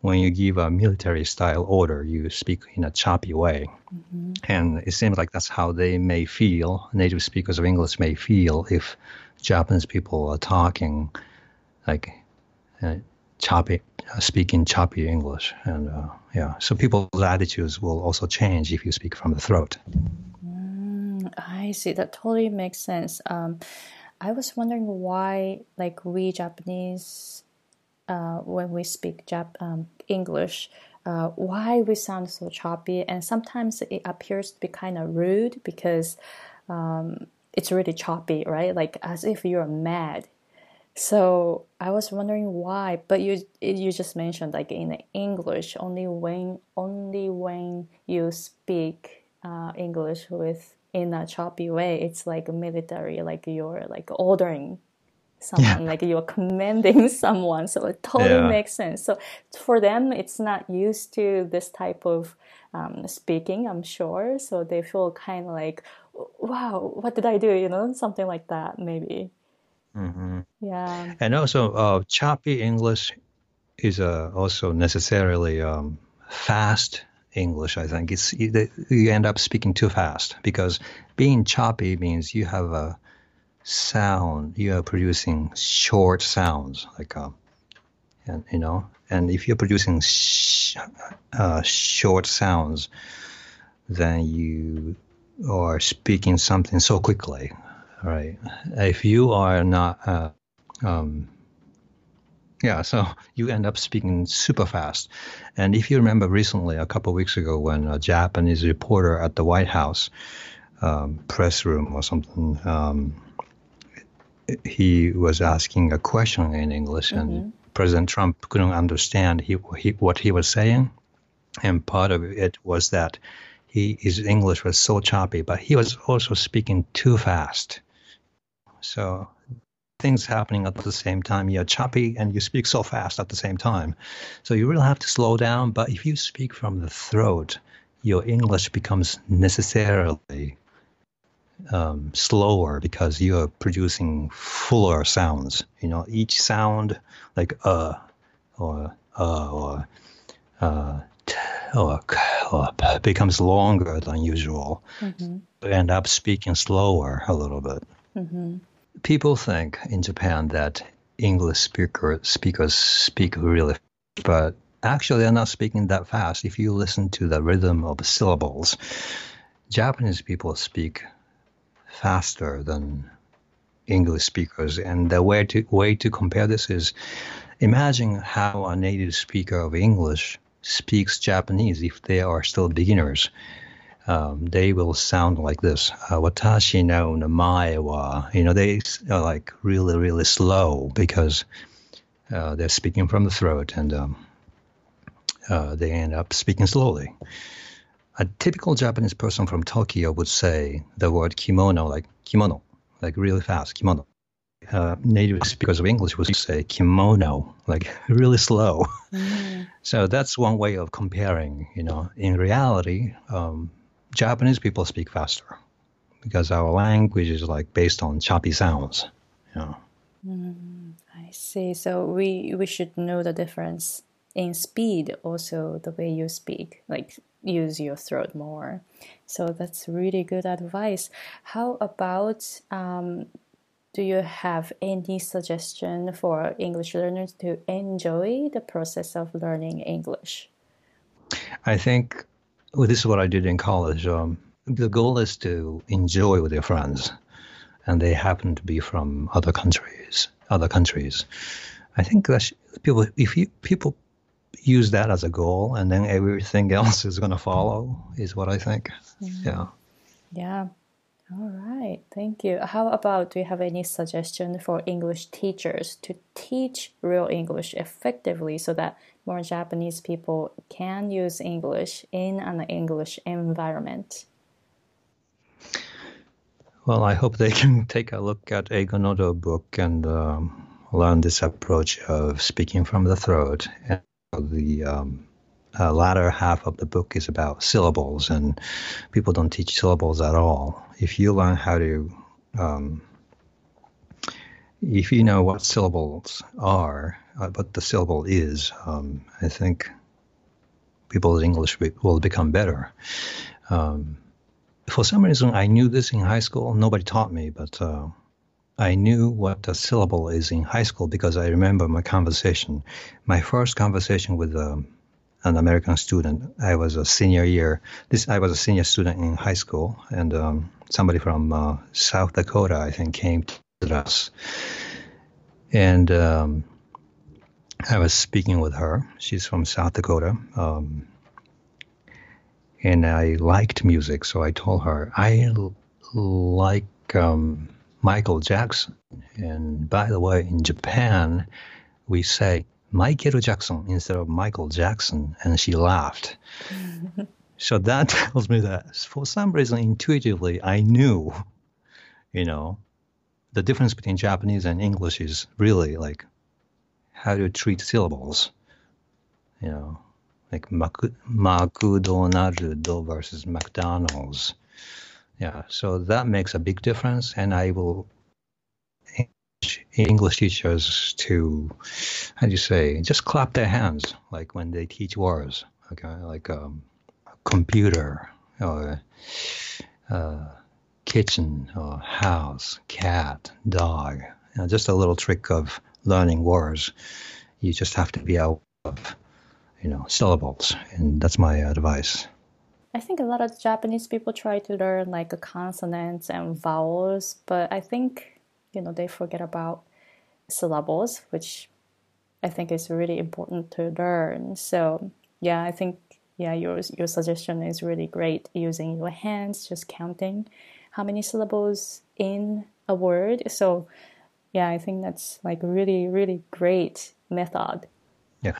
when you give a military style order, you speak in a choppy way. Mm-hmm. And it seems like that's how they may feel, native speakers of English may feel if Japanese people are talking like uh, choppy, uh, speaking choppy English, and uh, yeah, so people's attitudes will also change if you speak from the throat. Mm, I see. That totally makes sense. Um, I was wondering why, like we Japanese, uh, when we speak Jap- um, English, uh, why we sound so choppy, and sometimes it appears to be kind of rude because um, it's really choppy, right? Like as if you're mad. So I was wondering why, but you you just mentioned like in English only when only when you speak uh, English with in a choppy way, it's like military, like you're like ordering someone, yeah. like you're commanding someone. So it totally yeah. makes sense. So for them, it's not used to this type of um, speaking, I'm sure. So they feel kind of like, wow, what did I do? You know, something like that, maybe. Mm-hmm. Yeah. And also, uh, choppy English is uh, also necessarily um, fast English. I think it's you, you end up speaking too fast because being choppy means you have a sound. You are producing short sounds, like um, and you know, and if you're producing sh- uh, short sounds, then you are speaking something so quickly, right? If you are not, uh, um, yeah, so you end up speaking super fast. And if you remember recently, a couple of weeks ago, when a Japanese reporter at the White House um, press room or something, um, he was asking a question in English, mm-hmm. and President Trump couldn't understand he, he, what he was saying. And part of it was that he, his English was so choppy, but he was also speaking too fast. So things happening at the same time. You're choppy and you speak so fast at the same time. So you really have to slow down. But if you speak from the throat, your English becomes necessarily um, slower because you are producing fuller sounds. You know, each sound like uh or uh or uh or, or becomes longer than usual. Mm-hmm. End up speaking slower a little bit. Mm-hmm. People think in Japan that English speaker, speakers speak really, but actually they're not speaking that fast. If you listen to the rhythm of syllables, Japanese people speak faster than English speakers. And the way to way to compare this is imagine how a native speaker of English speaks Japanese if they are still beginners. Um, they will sound like this. Uh, Watashi no namae wa. You know, they are like really, really slow because uh, they're speaking from the throat and um, uh, they end up speaking slowly a typical Japanese person from Tokyo would say the word kimono, like kimono, like really fast, kimono. Uh, native speakers of English would say kimono, like really slow. Mm. so that's one way of comparing. You know, in reality, um, Japanese people speak faster because our language is like based on choppy sounds. You know. Mm, I see. So we we should know the difference in speed, also the way you speak, like use your throat more. So that's really good advice. How about um, do you have any suggestion for English learners to enjoy the process of learning English? I think well, this is what I did in college. Um, the goal is to enjoy with your friends, and they happen to be from other countries. Other countries. I think that people, if you people use that as a goal, and then everything else is going to follow. Is what I think. Mm-hmm. Yeah. Yeah. All right. Thank you. How about do you have any suggestion for English teachers to teach real English effectively so that more Japanese people can use English in an English environment? Well, I hope they can take a look at Eigo book and um, learn this approach of speaking from the throat and the um, uh, latter half of the book is about syllables, and people don't teach syllables at all. If you learn how to, um, if you know what syllables are, uh, what the syllable is, um, I think people's English will become better. Um, for some reason, I knew this in high school. Nobody taught me, but uh, I knew what a syllable is in high school because I remember my conversation, my first conversation with um, an American student. I was a senior year. This I was a senior student in high school, and um, somebody from uh, South Dakota, I think, came to us. And um, I was speaking with her. She's from South Dakota. Um, and I liked music, so I told her I l- like um, Michael Jackson. And by the way, in Japan, we say Michael Jackson instead of Michael Jackson, and she laughed. so that tells me that for some reason, intuitively, I knew, you know, the difference between Japanese and English is really like how to treat syllables. You know, like McDonald's versus McDonald's. Yeah, so that makes a big difference, and I will English teachers to, how do you say, just clap their hands, like when they teach words, okay, like um, computer or uh, kitchen or house, cat, dog. You know, just a little trick of learning words. You just have to be out of, you know, syllables, and that's my advice. I think a lot of Japanese people try to learn like consonants and vowels, but I think you know they forget about syllables, which I think is really important to learn. So yeah, I think yeah your your suggestion is really great using your hands, just counting how many syllables in a word. So yeah, I think that's like really really great method. Yeah.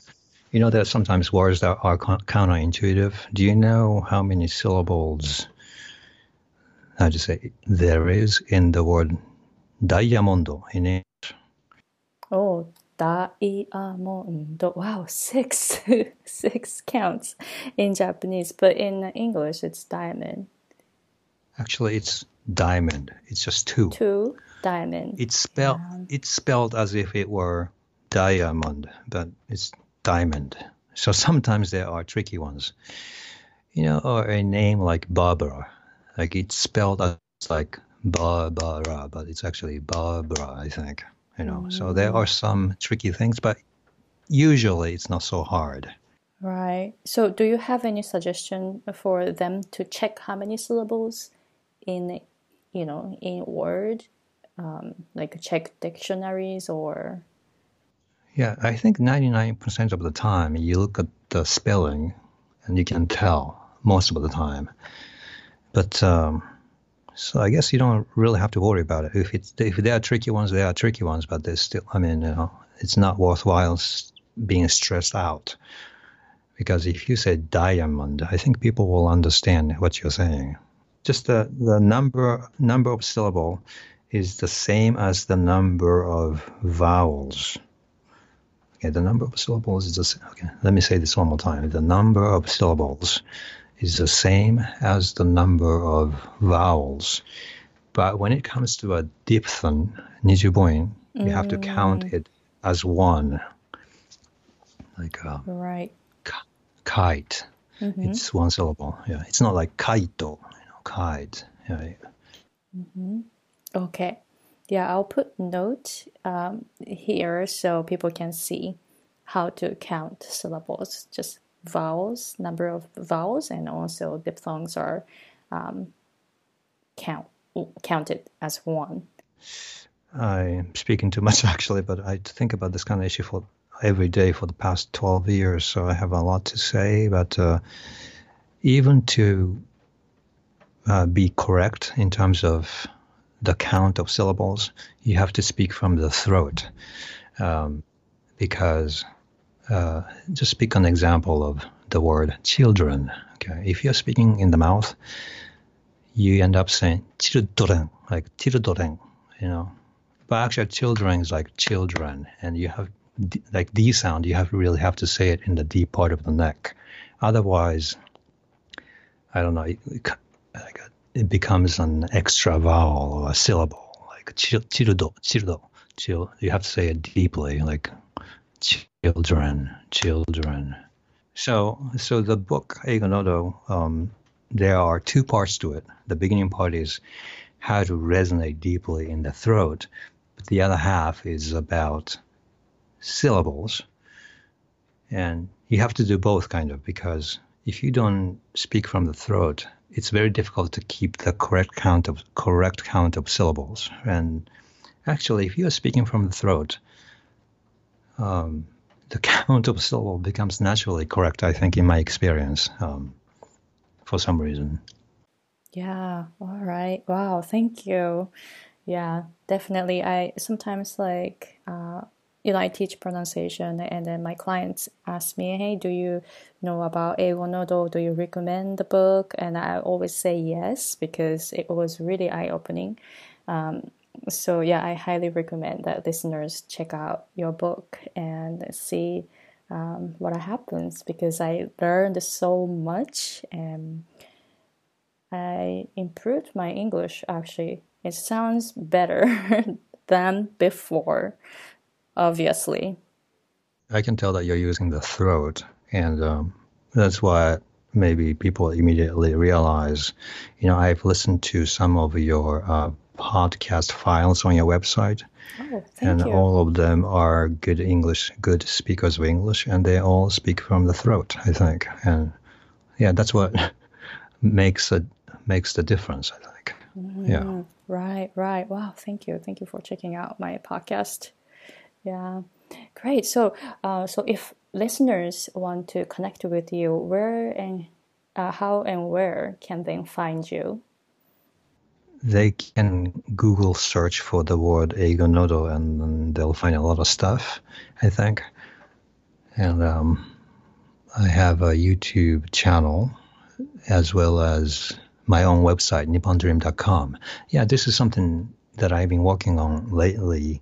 You know, there's sometimes words that are counterintuitive. Do you know how many syllables, how to say, there is in the word diamond in English? Oh, diamond. Wow, six. six counts in Japanese, but in English it's diamond. Actually, it's diamond. It's just two. Two diamond. It's spelled. Yeah. It's spelled as if it were diamond, but it's diamond. So sometimes there are tricky ones. You know, or a name like Barbara, like it's spelled as like Barbara, but it's actually Barbara, I think. You know, mm. so there are some tricky things, but usually it's not so hard. Right. So, do you have any suggestion for them to check how many syllables in, you know, in word, um, like check dictionaries or yeah, I think 99% of the time you look at the spelling and you can tell most of the time. But um, so I guess you don't really have to worry about it. If it's if there are tricky ones, there are tricky ones, but there's still. I mean, you know, it's not worthwhile being stressed out because if you say diamond, I think people will understand what you're saying. Just the the number number of syllable is the same as the number of vowels. Okay, the number of syllables is the same. Okay, let me say this one more time. The number of syllables is the same as the number of vowels. But when it comes to a diphthong, nijuboin, you mm. have to count mm. it as one. Like a right. kite. Mm-hmm. It's one syllable. Yeah, it's not like kaito, you know, kite. Yeah. Mm-hmm. Okay. Yeah, I'll put note um, here so people can see how to count syllables. Just vowels, number of vowels, and also diphthongs are um, count counted as one. I'm speaking too much actually, but I think about this kind of issue for every day for the past 12 years, so I have a lot to say. But uh, even to uh, be correct in terms of the count of syllables, you have to speak from the throat. Um, because uh, just pick an example of the word children. Okay, if you're speaking in the mouth, you end up saying children, like children, you know. But actually, children is like children, and you have like D sound. You have really have to say it in the D part of the neck. Otherwise, I don't know. It, it becomes an extra vowel or a syllable, like childo, childo, chil. You have to say it deeply, like children, children. So, so the book Eigo um, there are two parts to it. The beginning part is how to resonate deeply in the throat, but the other half is about syllables. And you have to do both, kind of, because if you don't speak from the throat, it's very difficult to keep the correct count of correct count of syllables. And actually, if you are speaking from the throat, um, the count of syllable becomes naturally correct. I think, in my experience, um, for some reason. Yeah. All right. Wow. Thank you. Yeah, definitely. I sometimes like, uh, you know, I teach pronunciation, and then my clients ask me, "Hey, do you know about Eigo Nodo? Do you recommend the book?" And I always say yes because it was really eye opening. Um, so yeah, I highly recommend that listeners check out your book and see um, what happens because I learned so much and I improved my English actually. It sounds better than before, obviously. I can tell that you're using the throat, and um, that's why maybe people immediately realize. You know, I've listened to some of your uh, podcast files on your website. Oh, and you. all of them are good English, good speakers of English, and they all speak from the throat, I think. And yeah, that's what makes a makes the difference, I think. Mm, yeah. Right, right. Wow, thank you. Thank you for checking out my podcast. Yeah. Great. So, uh, so if listeners want to connect with you, where and uh, how and where can they find you? They can Google search for the word Eigo Nodo and they'll find a lot of stuff, I think. And um, I have a YouTube channel as well as my own website, nippondream.com. Yeah, this is something that I've been working on lately,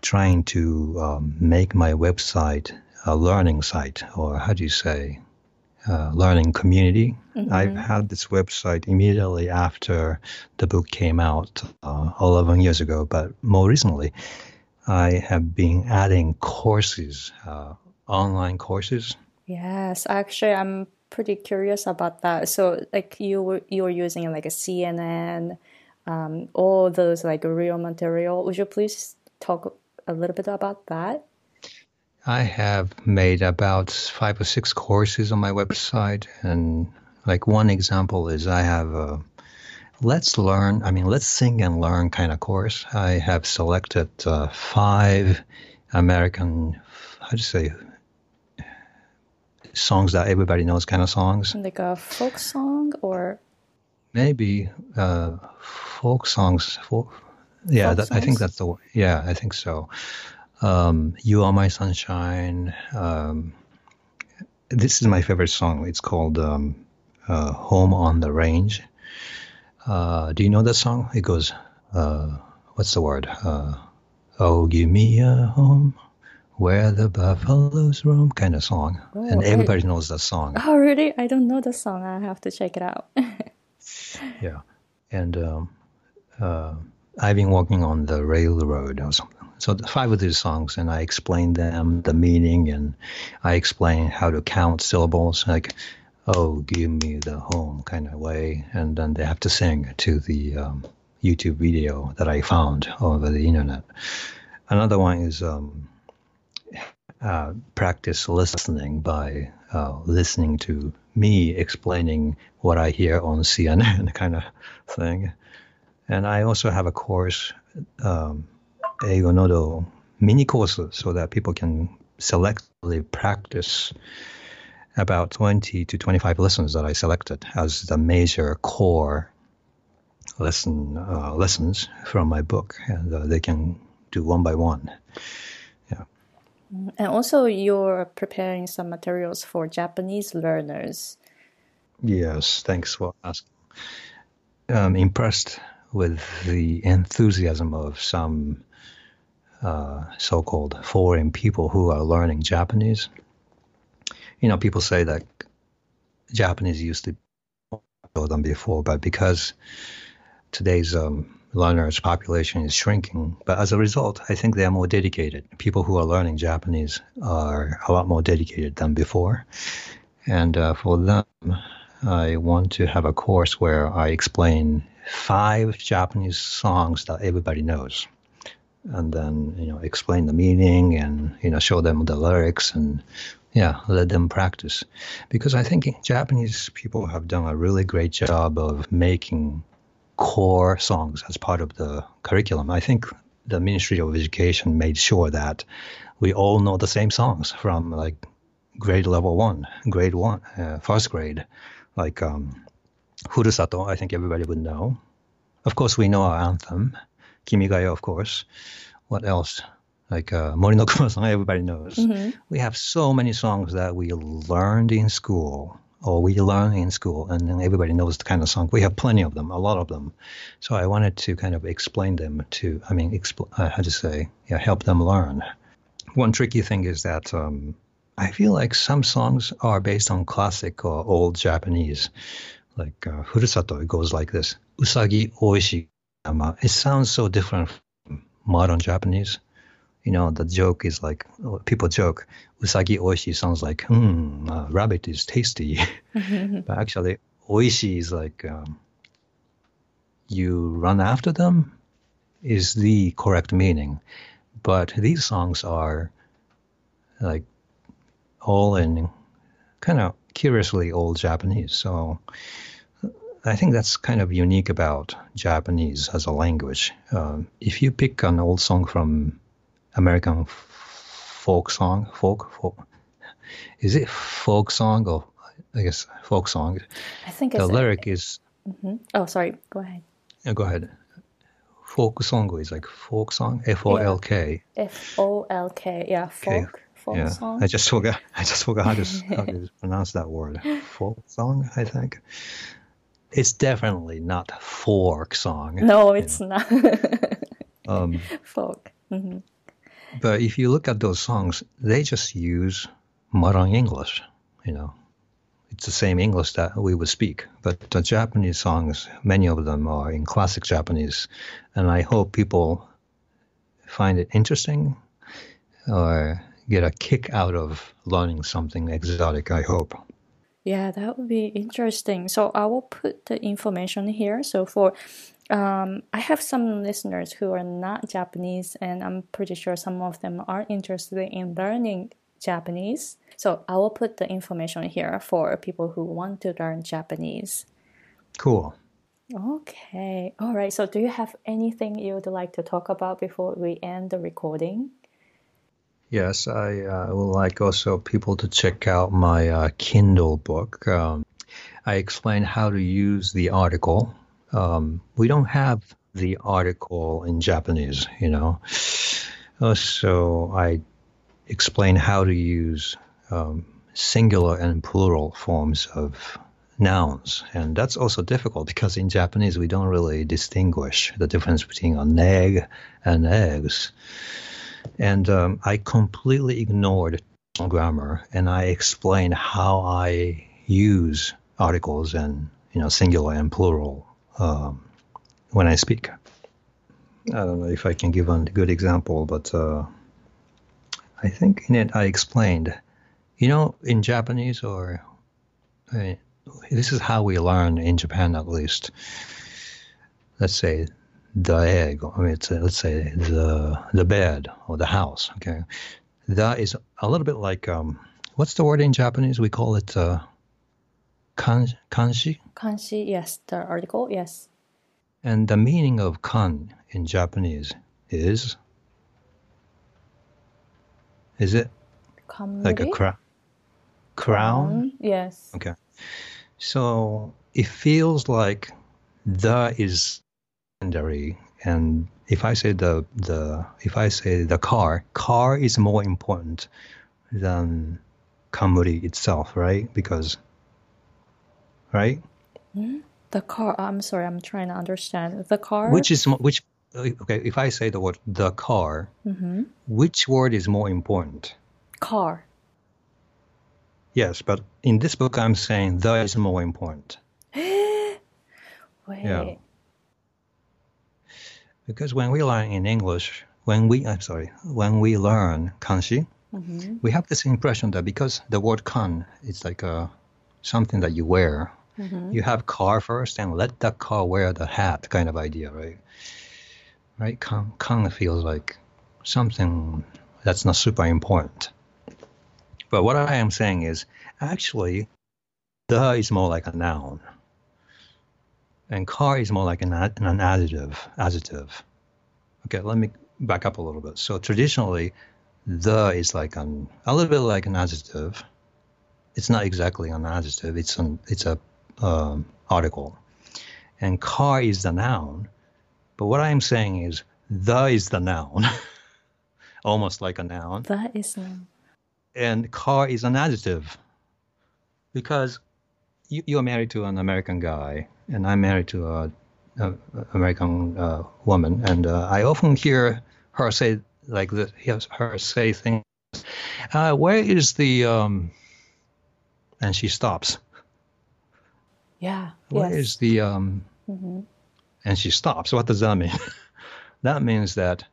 trying to um, make my website a learning site, or how do you say, uh, learning community. Mm-hmm. I've had this website immediately after the book came out uh, 11 years ago, but more recently, I have been adding courses, uh, online courses. Yes, actually, I'm pretty curious about that. So, like you were you were using like a CNN, um, all those like real material. Would you please talk a little bit about that? I have made about five or six courses on my website, and like one example is I have a let's learn. I mean, let's sing and learn kind of course. I have selected uh, five American, how do you say, songs that everybody knows kind of songs. Like a folk song or? Maybe uh, folk songs. Folk, yeah, folk that, songs? I think that's the yeah, I think so. Um, you are my sunshine. Um, this is my favorite song. It's called um, uh, "Home on the Range." Uh, do you know that song? It goes, uh, "What's the word?" Uh, oh, give me a home where the buffaloes roam kind of song oh, and everybody I, knows that song oh really i don't know the song i have to check it out yeah and um, uh, i've been working on the railroad or something so five of these songs and i explain them the meaning and i explain how to count syllables like oh give me the home kind of way and then they have to sing to the um, youtube video that i found over the internet another one is um, uh, practice listening by uh, listening to me explaining what I hear on CNN kind of thing. And I also have a course, um, Eigo Nodo mini courses, so that people can selectively practice about 20 to 25 lessons that I selected as the major core lesson uh, lessons from my book, and uh, they can do one by one. Yeah. And also, you're preparing some materials for Japanese learners. Yes, thanks for asking. I'm impressed with the enthusiasm of some uh, so called foreign people who are learning Japanese. You know, people say that Japanese used to be than before, but because today's um, learners population is shrinking. But as a result, I think they are more dedicated. People who are learning Japanese are a lot more dedicated than before. And uh, for them, I want to have a course where I explain five Japanese songs that everybody knows. And then, you know, explain the meaning and, you know, show them the lyrics and, yeah, let them practice. Because I think Japanese people have done a really great job of making core songs as part of the curriculum. I think the Ministry of Education made sure that we all know the same songs from like grade level one, grade one, uh, first grade, like um, Furusato. I think everybody would know. Of course, we know our anthem, Kimigayo, of course. What else? Like uh, Morino Kuma-san, everybody knows. Mm-hmm. We have so many songs that we learned in school or we learn in school, and then everybody knows the kind of song. We have plenty of them, a lot of them. So I wanted to kind of explain them to, I mean, expl- uh, how to say, yeah, help them learn. One tricky thing is that um, I feel like some songs are based on classic or old Japanese. Like uh, Furusato, it goes like this Usagi oishi. It sounds so different from modern Japanese. You know, the joke is like, people joke, Usagi oishi sounds like, hmm, uh, rabbit is tasty. but actually, oishi is like, um, you run after them is the correct meaning. But these songs are like all in kind of curiously old Japanese. So I think that's kind of unique about Japanese as a language. Um, if you pick an old song from American f- folk song, folk, folk, is it folk song or I guess folk song? I think The lyric is, Mhm. Oh, sorry. Go ahead. uh, go ahead. Folk song is like folk song, F O L K. F O L K. Yeah, folk. Folk Yeah, song. I just forgot. I just forgot how to how to pronounce that word. Folk song, I think. It's definitely not folk song. no, it's not. Um, folk. hmm but if you look at those songs, they just use modern English. You know, it's the same English that we would speak. But the Japanese songs, many of them are in classic Japanese, and I hope people find it interesting or get a kick out of learning something exotic. I hope. Yeah, that would be interesting. So I will put the information here. So for um, I have some listeners who are not Japanese, and I'm pretty sure some of them are interested in learning Japanese. So I will put the information here for people who want to learn Japanese. Cool. Okay. All right. So do you have anything you would like to talk about before we end the recording? Yes, I uh, would like also people to check out my uh, Kindle book. Um, I explain how to use the article. Um, we don't have the article in Japanese, you know. Uh, so I explain how to use um, singular and plural forms of nouns. And that's also difficult because in Japanese we don't really distinguish the difference between an egg and eggs and um, I completely ignored grammar and I explained how I use articles and you know singular and plural um, when I speak. I don't know if I can give a good example, but uh, I think in it I explained, you know, in Japanese or uh, this is how we learn in Japan at least. Let's say the egg, I mean, it's, let's say the the bed or the house. Okay, that is a little bit like um, what's the word in Japanese? We call it uh, kan, kanshi, Kanshi, yes. The article, yes. and the meaning of kan in Japanese is is it like a Kamuri? cra- crown? Yes. Okay, so it feels like the is secondary and if i say the the if i say the car car is more important than kamuri itself right because right The car, I'm sorry, I'm trying to understand. The car? which is which okay if i say the word the car Mm-hmm. which word is more important Car. yes but in this book i'm saying the is more important Wait. Because when we learn in english when we i'm sorry when we learn kanshi Mm-hmm. we have this impression that because the word kan is like a something that you wear, Mm-hmm. you have car first and let that car wear the hat kind of idea, right? Right? Kan, kan feels like something that's not super important. But what I am saying is actually, the is more like a noun, and car is more like an, ad- an adjective. Adjective. Okay, let me back up a little bit. So traditionally, the is like an a little bit like an adjective. It's not exactly an adjective. It's an it's a um, article, and car is the noun. But what I'm saying is the is the noun, almost like a noun. That is noun. And car is an adjective because you, you're married to an American guy, and I'm married to a, a American uh, woman, and uh, I often hear her say like this, her say things. Uh, where is the um? And she stops. Yeah. Where yes. is the um? Mm-hmm. And she stops. What does that mean? that means that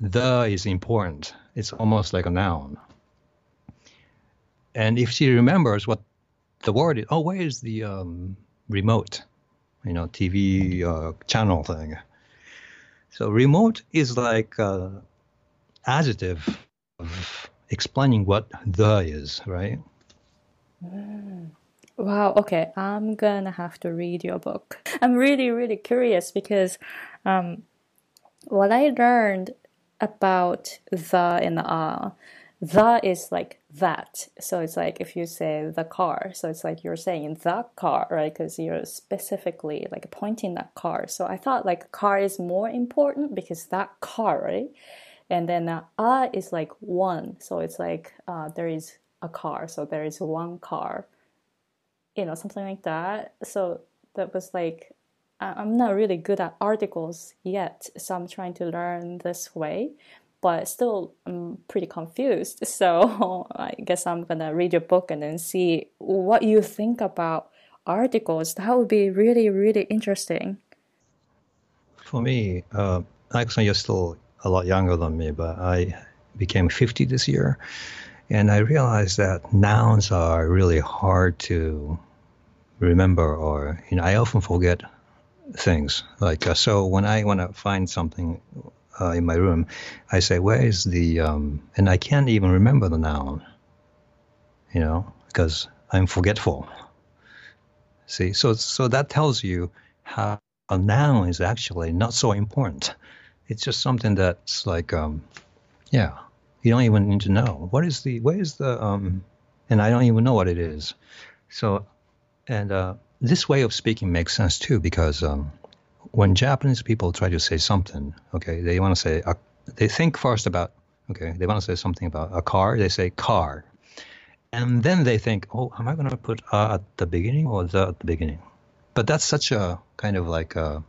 the is important. It's almost like a noun. And if she remembers what the word is, oh, where is the um, remote? You know, TV uh, channel thing. So remote is like uh, adjective of explaining what the is, right? Mm. Wow, okay. I'm gonna have to read your book. I'm really, really curious because um, what I learned about the and the uh, the is like that. So it's like if you say the car, so it's like you're saying the car, right? Because you're specifically like pointing that car. So I thought like car is more important because that car, right? And then uh, uh is like one. So it's like uh, there is a car. So there is one car you know, something like that. So that was like, I'm not really good at articles yet, so I'm trying to learn this way, but still I'm pretty confused. So I guess I'm gonna read your book and then see what you think about articles. That would be really, really interesting. For me, uh, actually, you're still a lot younger than me, but I became 50 this year. And I realized that nouns are really hard to remember, or you know, I often forget things. Like uh, so, when I want to find something uh, in my room, I say, "Where is the?" Um, and I can't even remember the noun. You know, because I'm forgetful. See, so so that tells you how a noun is actually not so important. It's just something that's like, um, yeah, you don't even need to know what is the where is the um, and I don't even know what it is. So, and uh, this way of speaking makes sense too because um, when Japanese people try to say something, okay, they want to say uh, they think first about okay, they want to say something about a car, they say car, and then they think, oh, am I going to put uh at the beginning or the at the beginning? But that's such a kind of like a,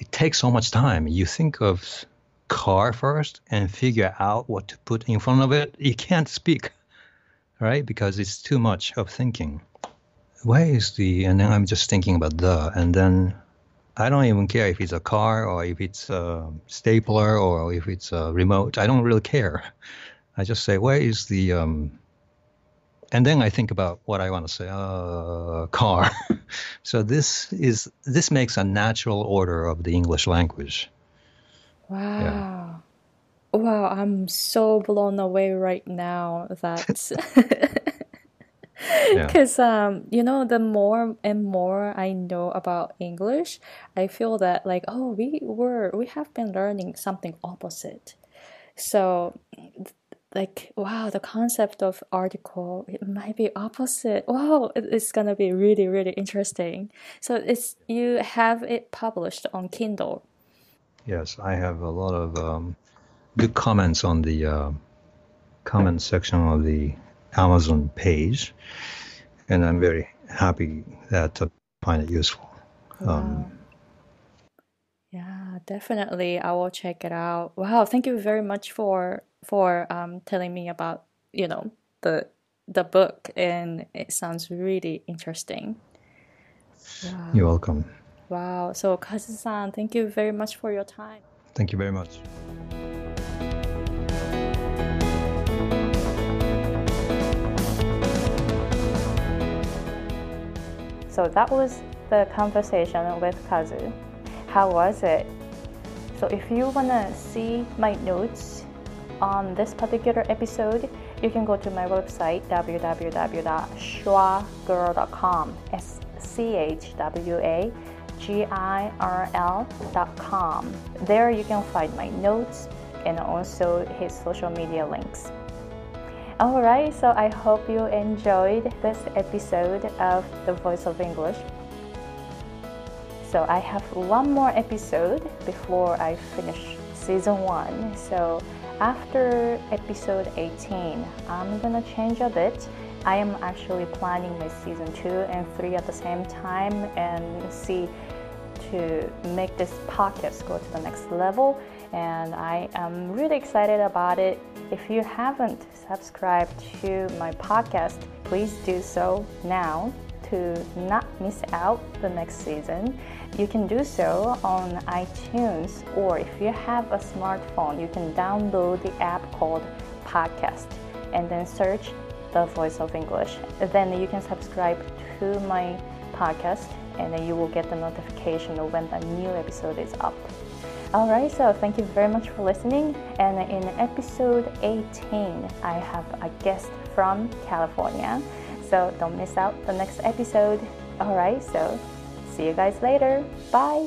it takes so much time. You think of car first and figure out what to put in front of it, you can't speak, right? Because it's too much of thinking. Where is the, and then I'm just thinking about the, and then I don't even care if it's a car or if it's a stapler or if it's a remote. I don't really care. I just say, where is the, um, and then I think about what I want to say, uh, car. so this is, this makes a natural order of the English language. Wow. Yeah. Wow, I'm so blown away right now that because yeah. um you know the more and more I know about English, I feel that like oh we were we have been learning something opposite. So like wow the concept of article it might be opposite wow it's gonna be really really interesting so it's you have it published on kindle Yes, I have a lot of um, good comments on the uh, comment section of the Amazon page, and I'm very happy that I find it useful. Wow. Um, yeah, definitely. I will check it out. Wow, thank you very much for for um, telling me about you know the the book, and it sounds really interesting. Wow. You're welcome. Wow. So, Kazu-san, thank you very much for your time. Thank you very much. So that was the conversation with Kazu. How was it? So if you want to see my notes on this particular episode, you can go to my website www.schwagirl.com. S C H W A girl.com. There you can find my notes and also his social media links. Alright, so I hope you enjoyed this episode of The Voice of English. So I have one more episode before I finish season 1. So after episode 18, I'm gonna change a bit. I am actually planning my season 2 and 3 at the same time and see to make this podcast go to the next level and I am really excited about it. If you haven't subscribed to my podcast, please do so now to not miss out the next season. You can do so on iTunes or if you have a smartphone, you can download the app called Podcast and then search the voice of English. Then you can subscribe to my podcast and then you will get the notification of when the new episode is up. Alright, so thank you very much for listening. And in episode 18, I have a guest from California. So don't miss out the next episode. Alright, so see you guys later. Bye.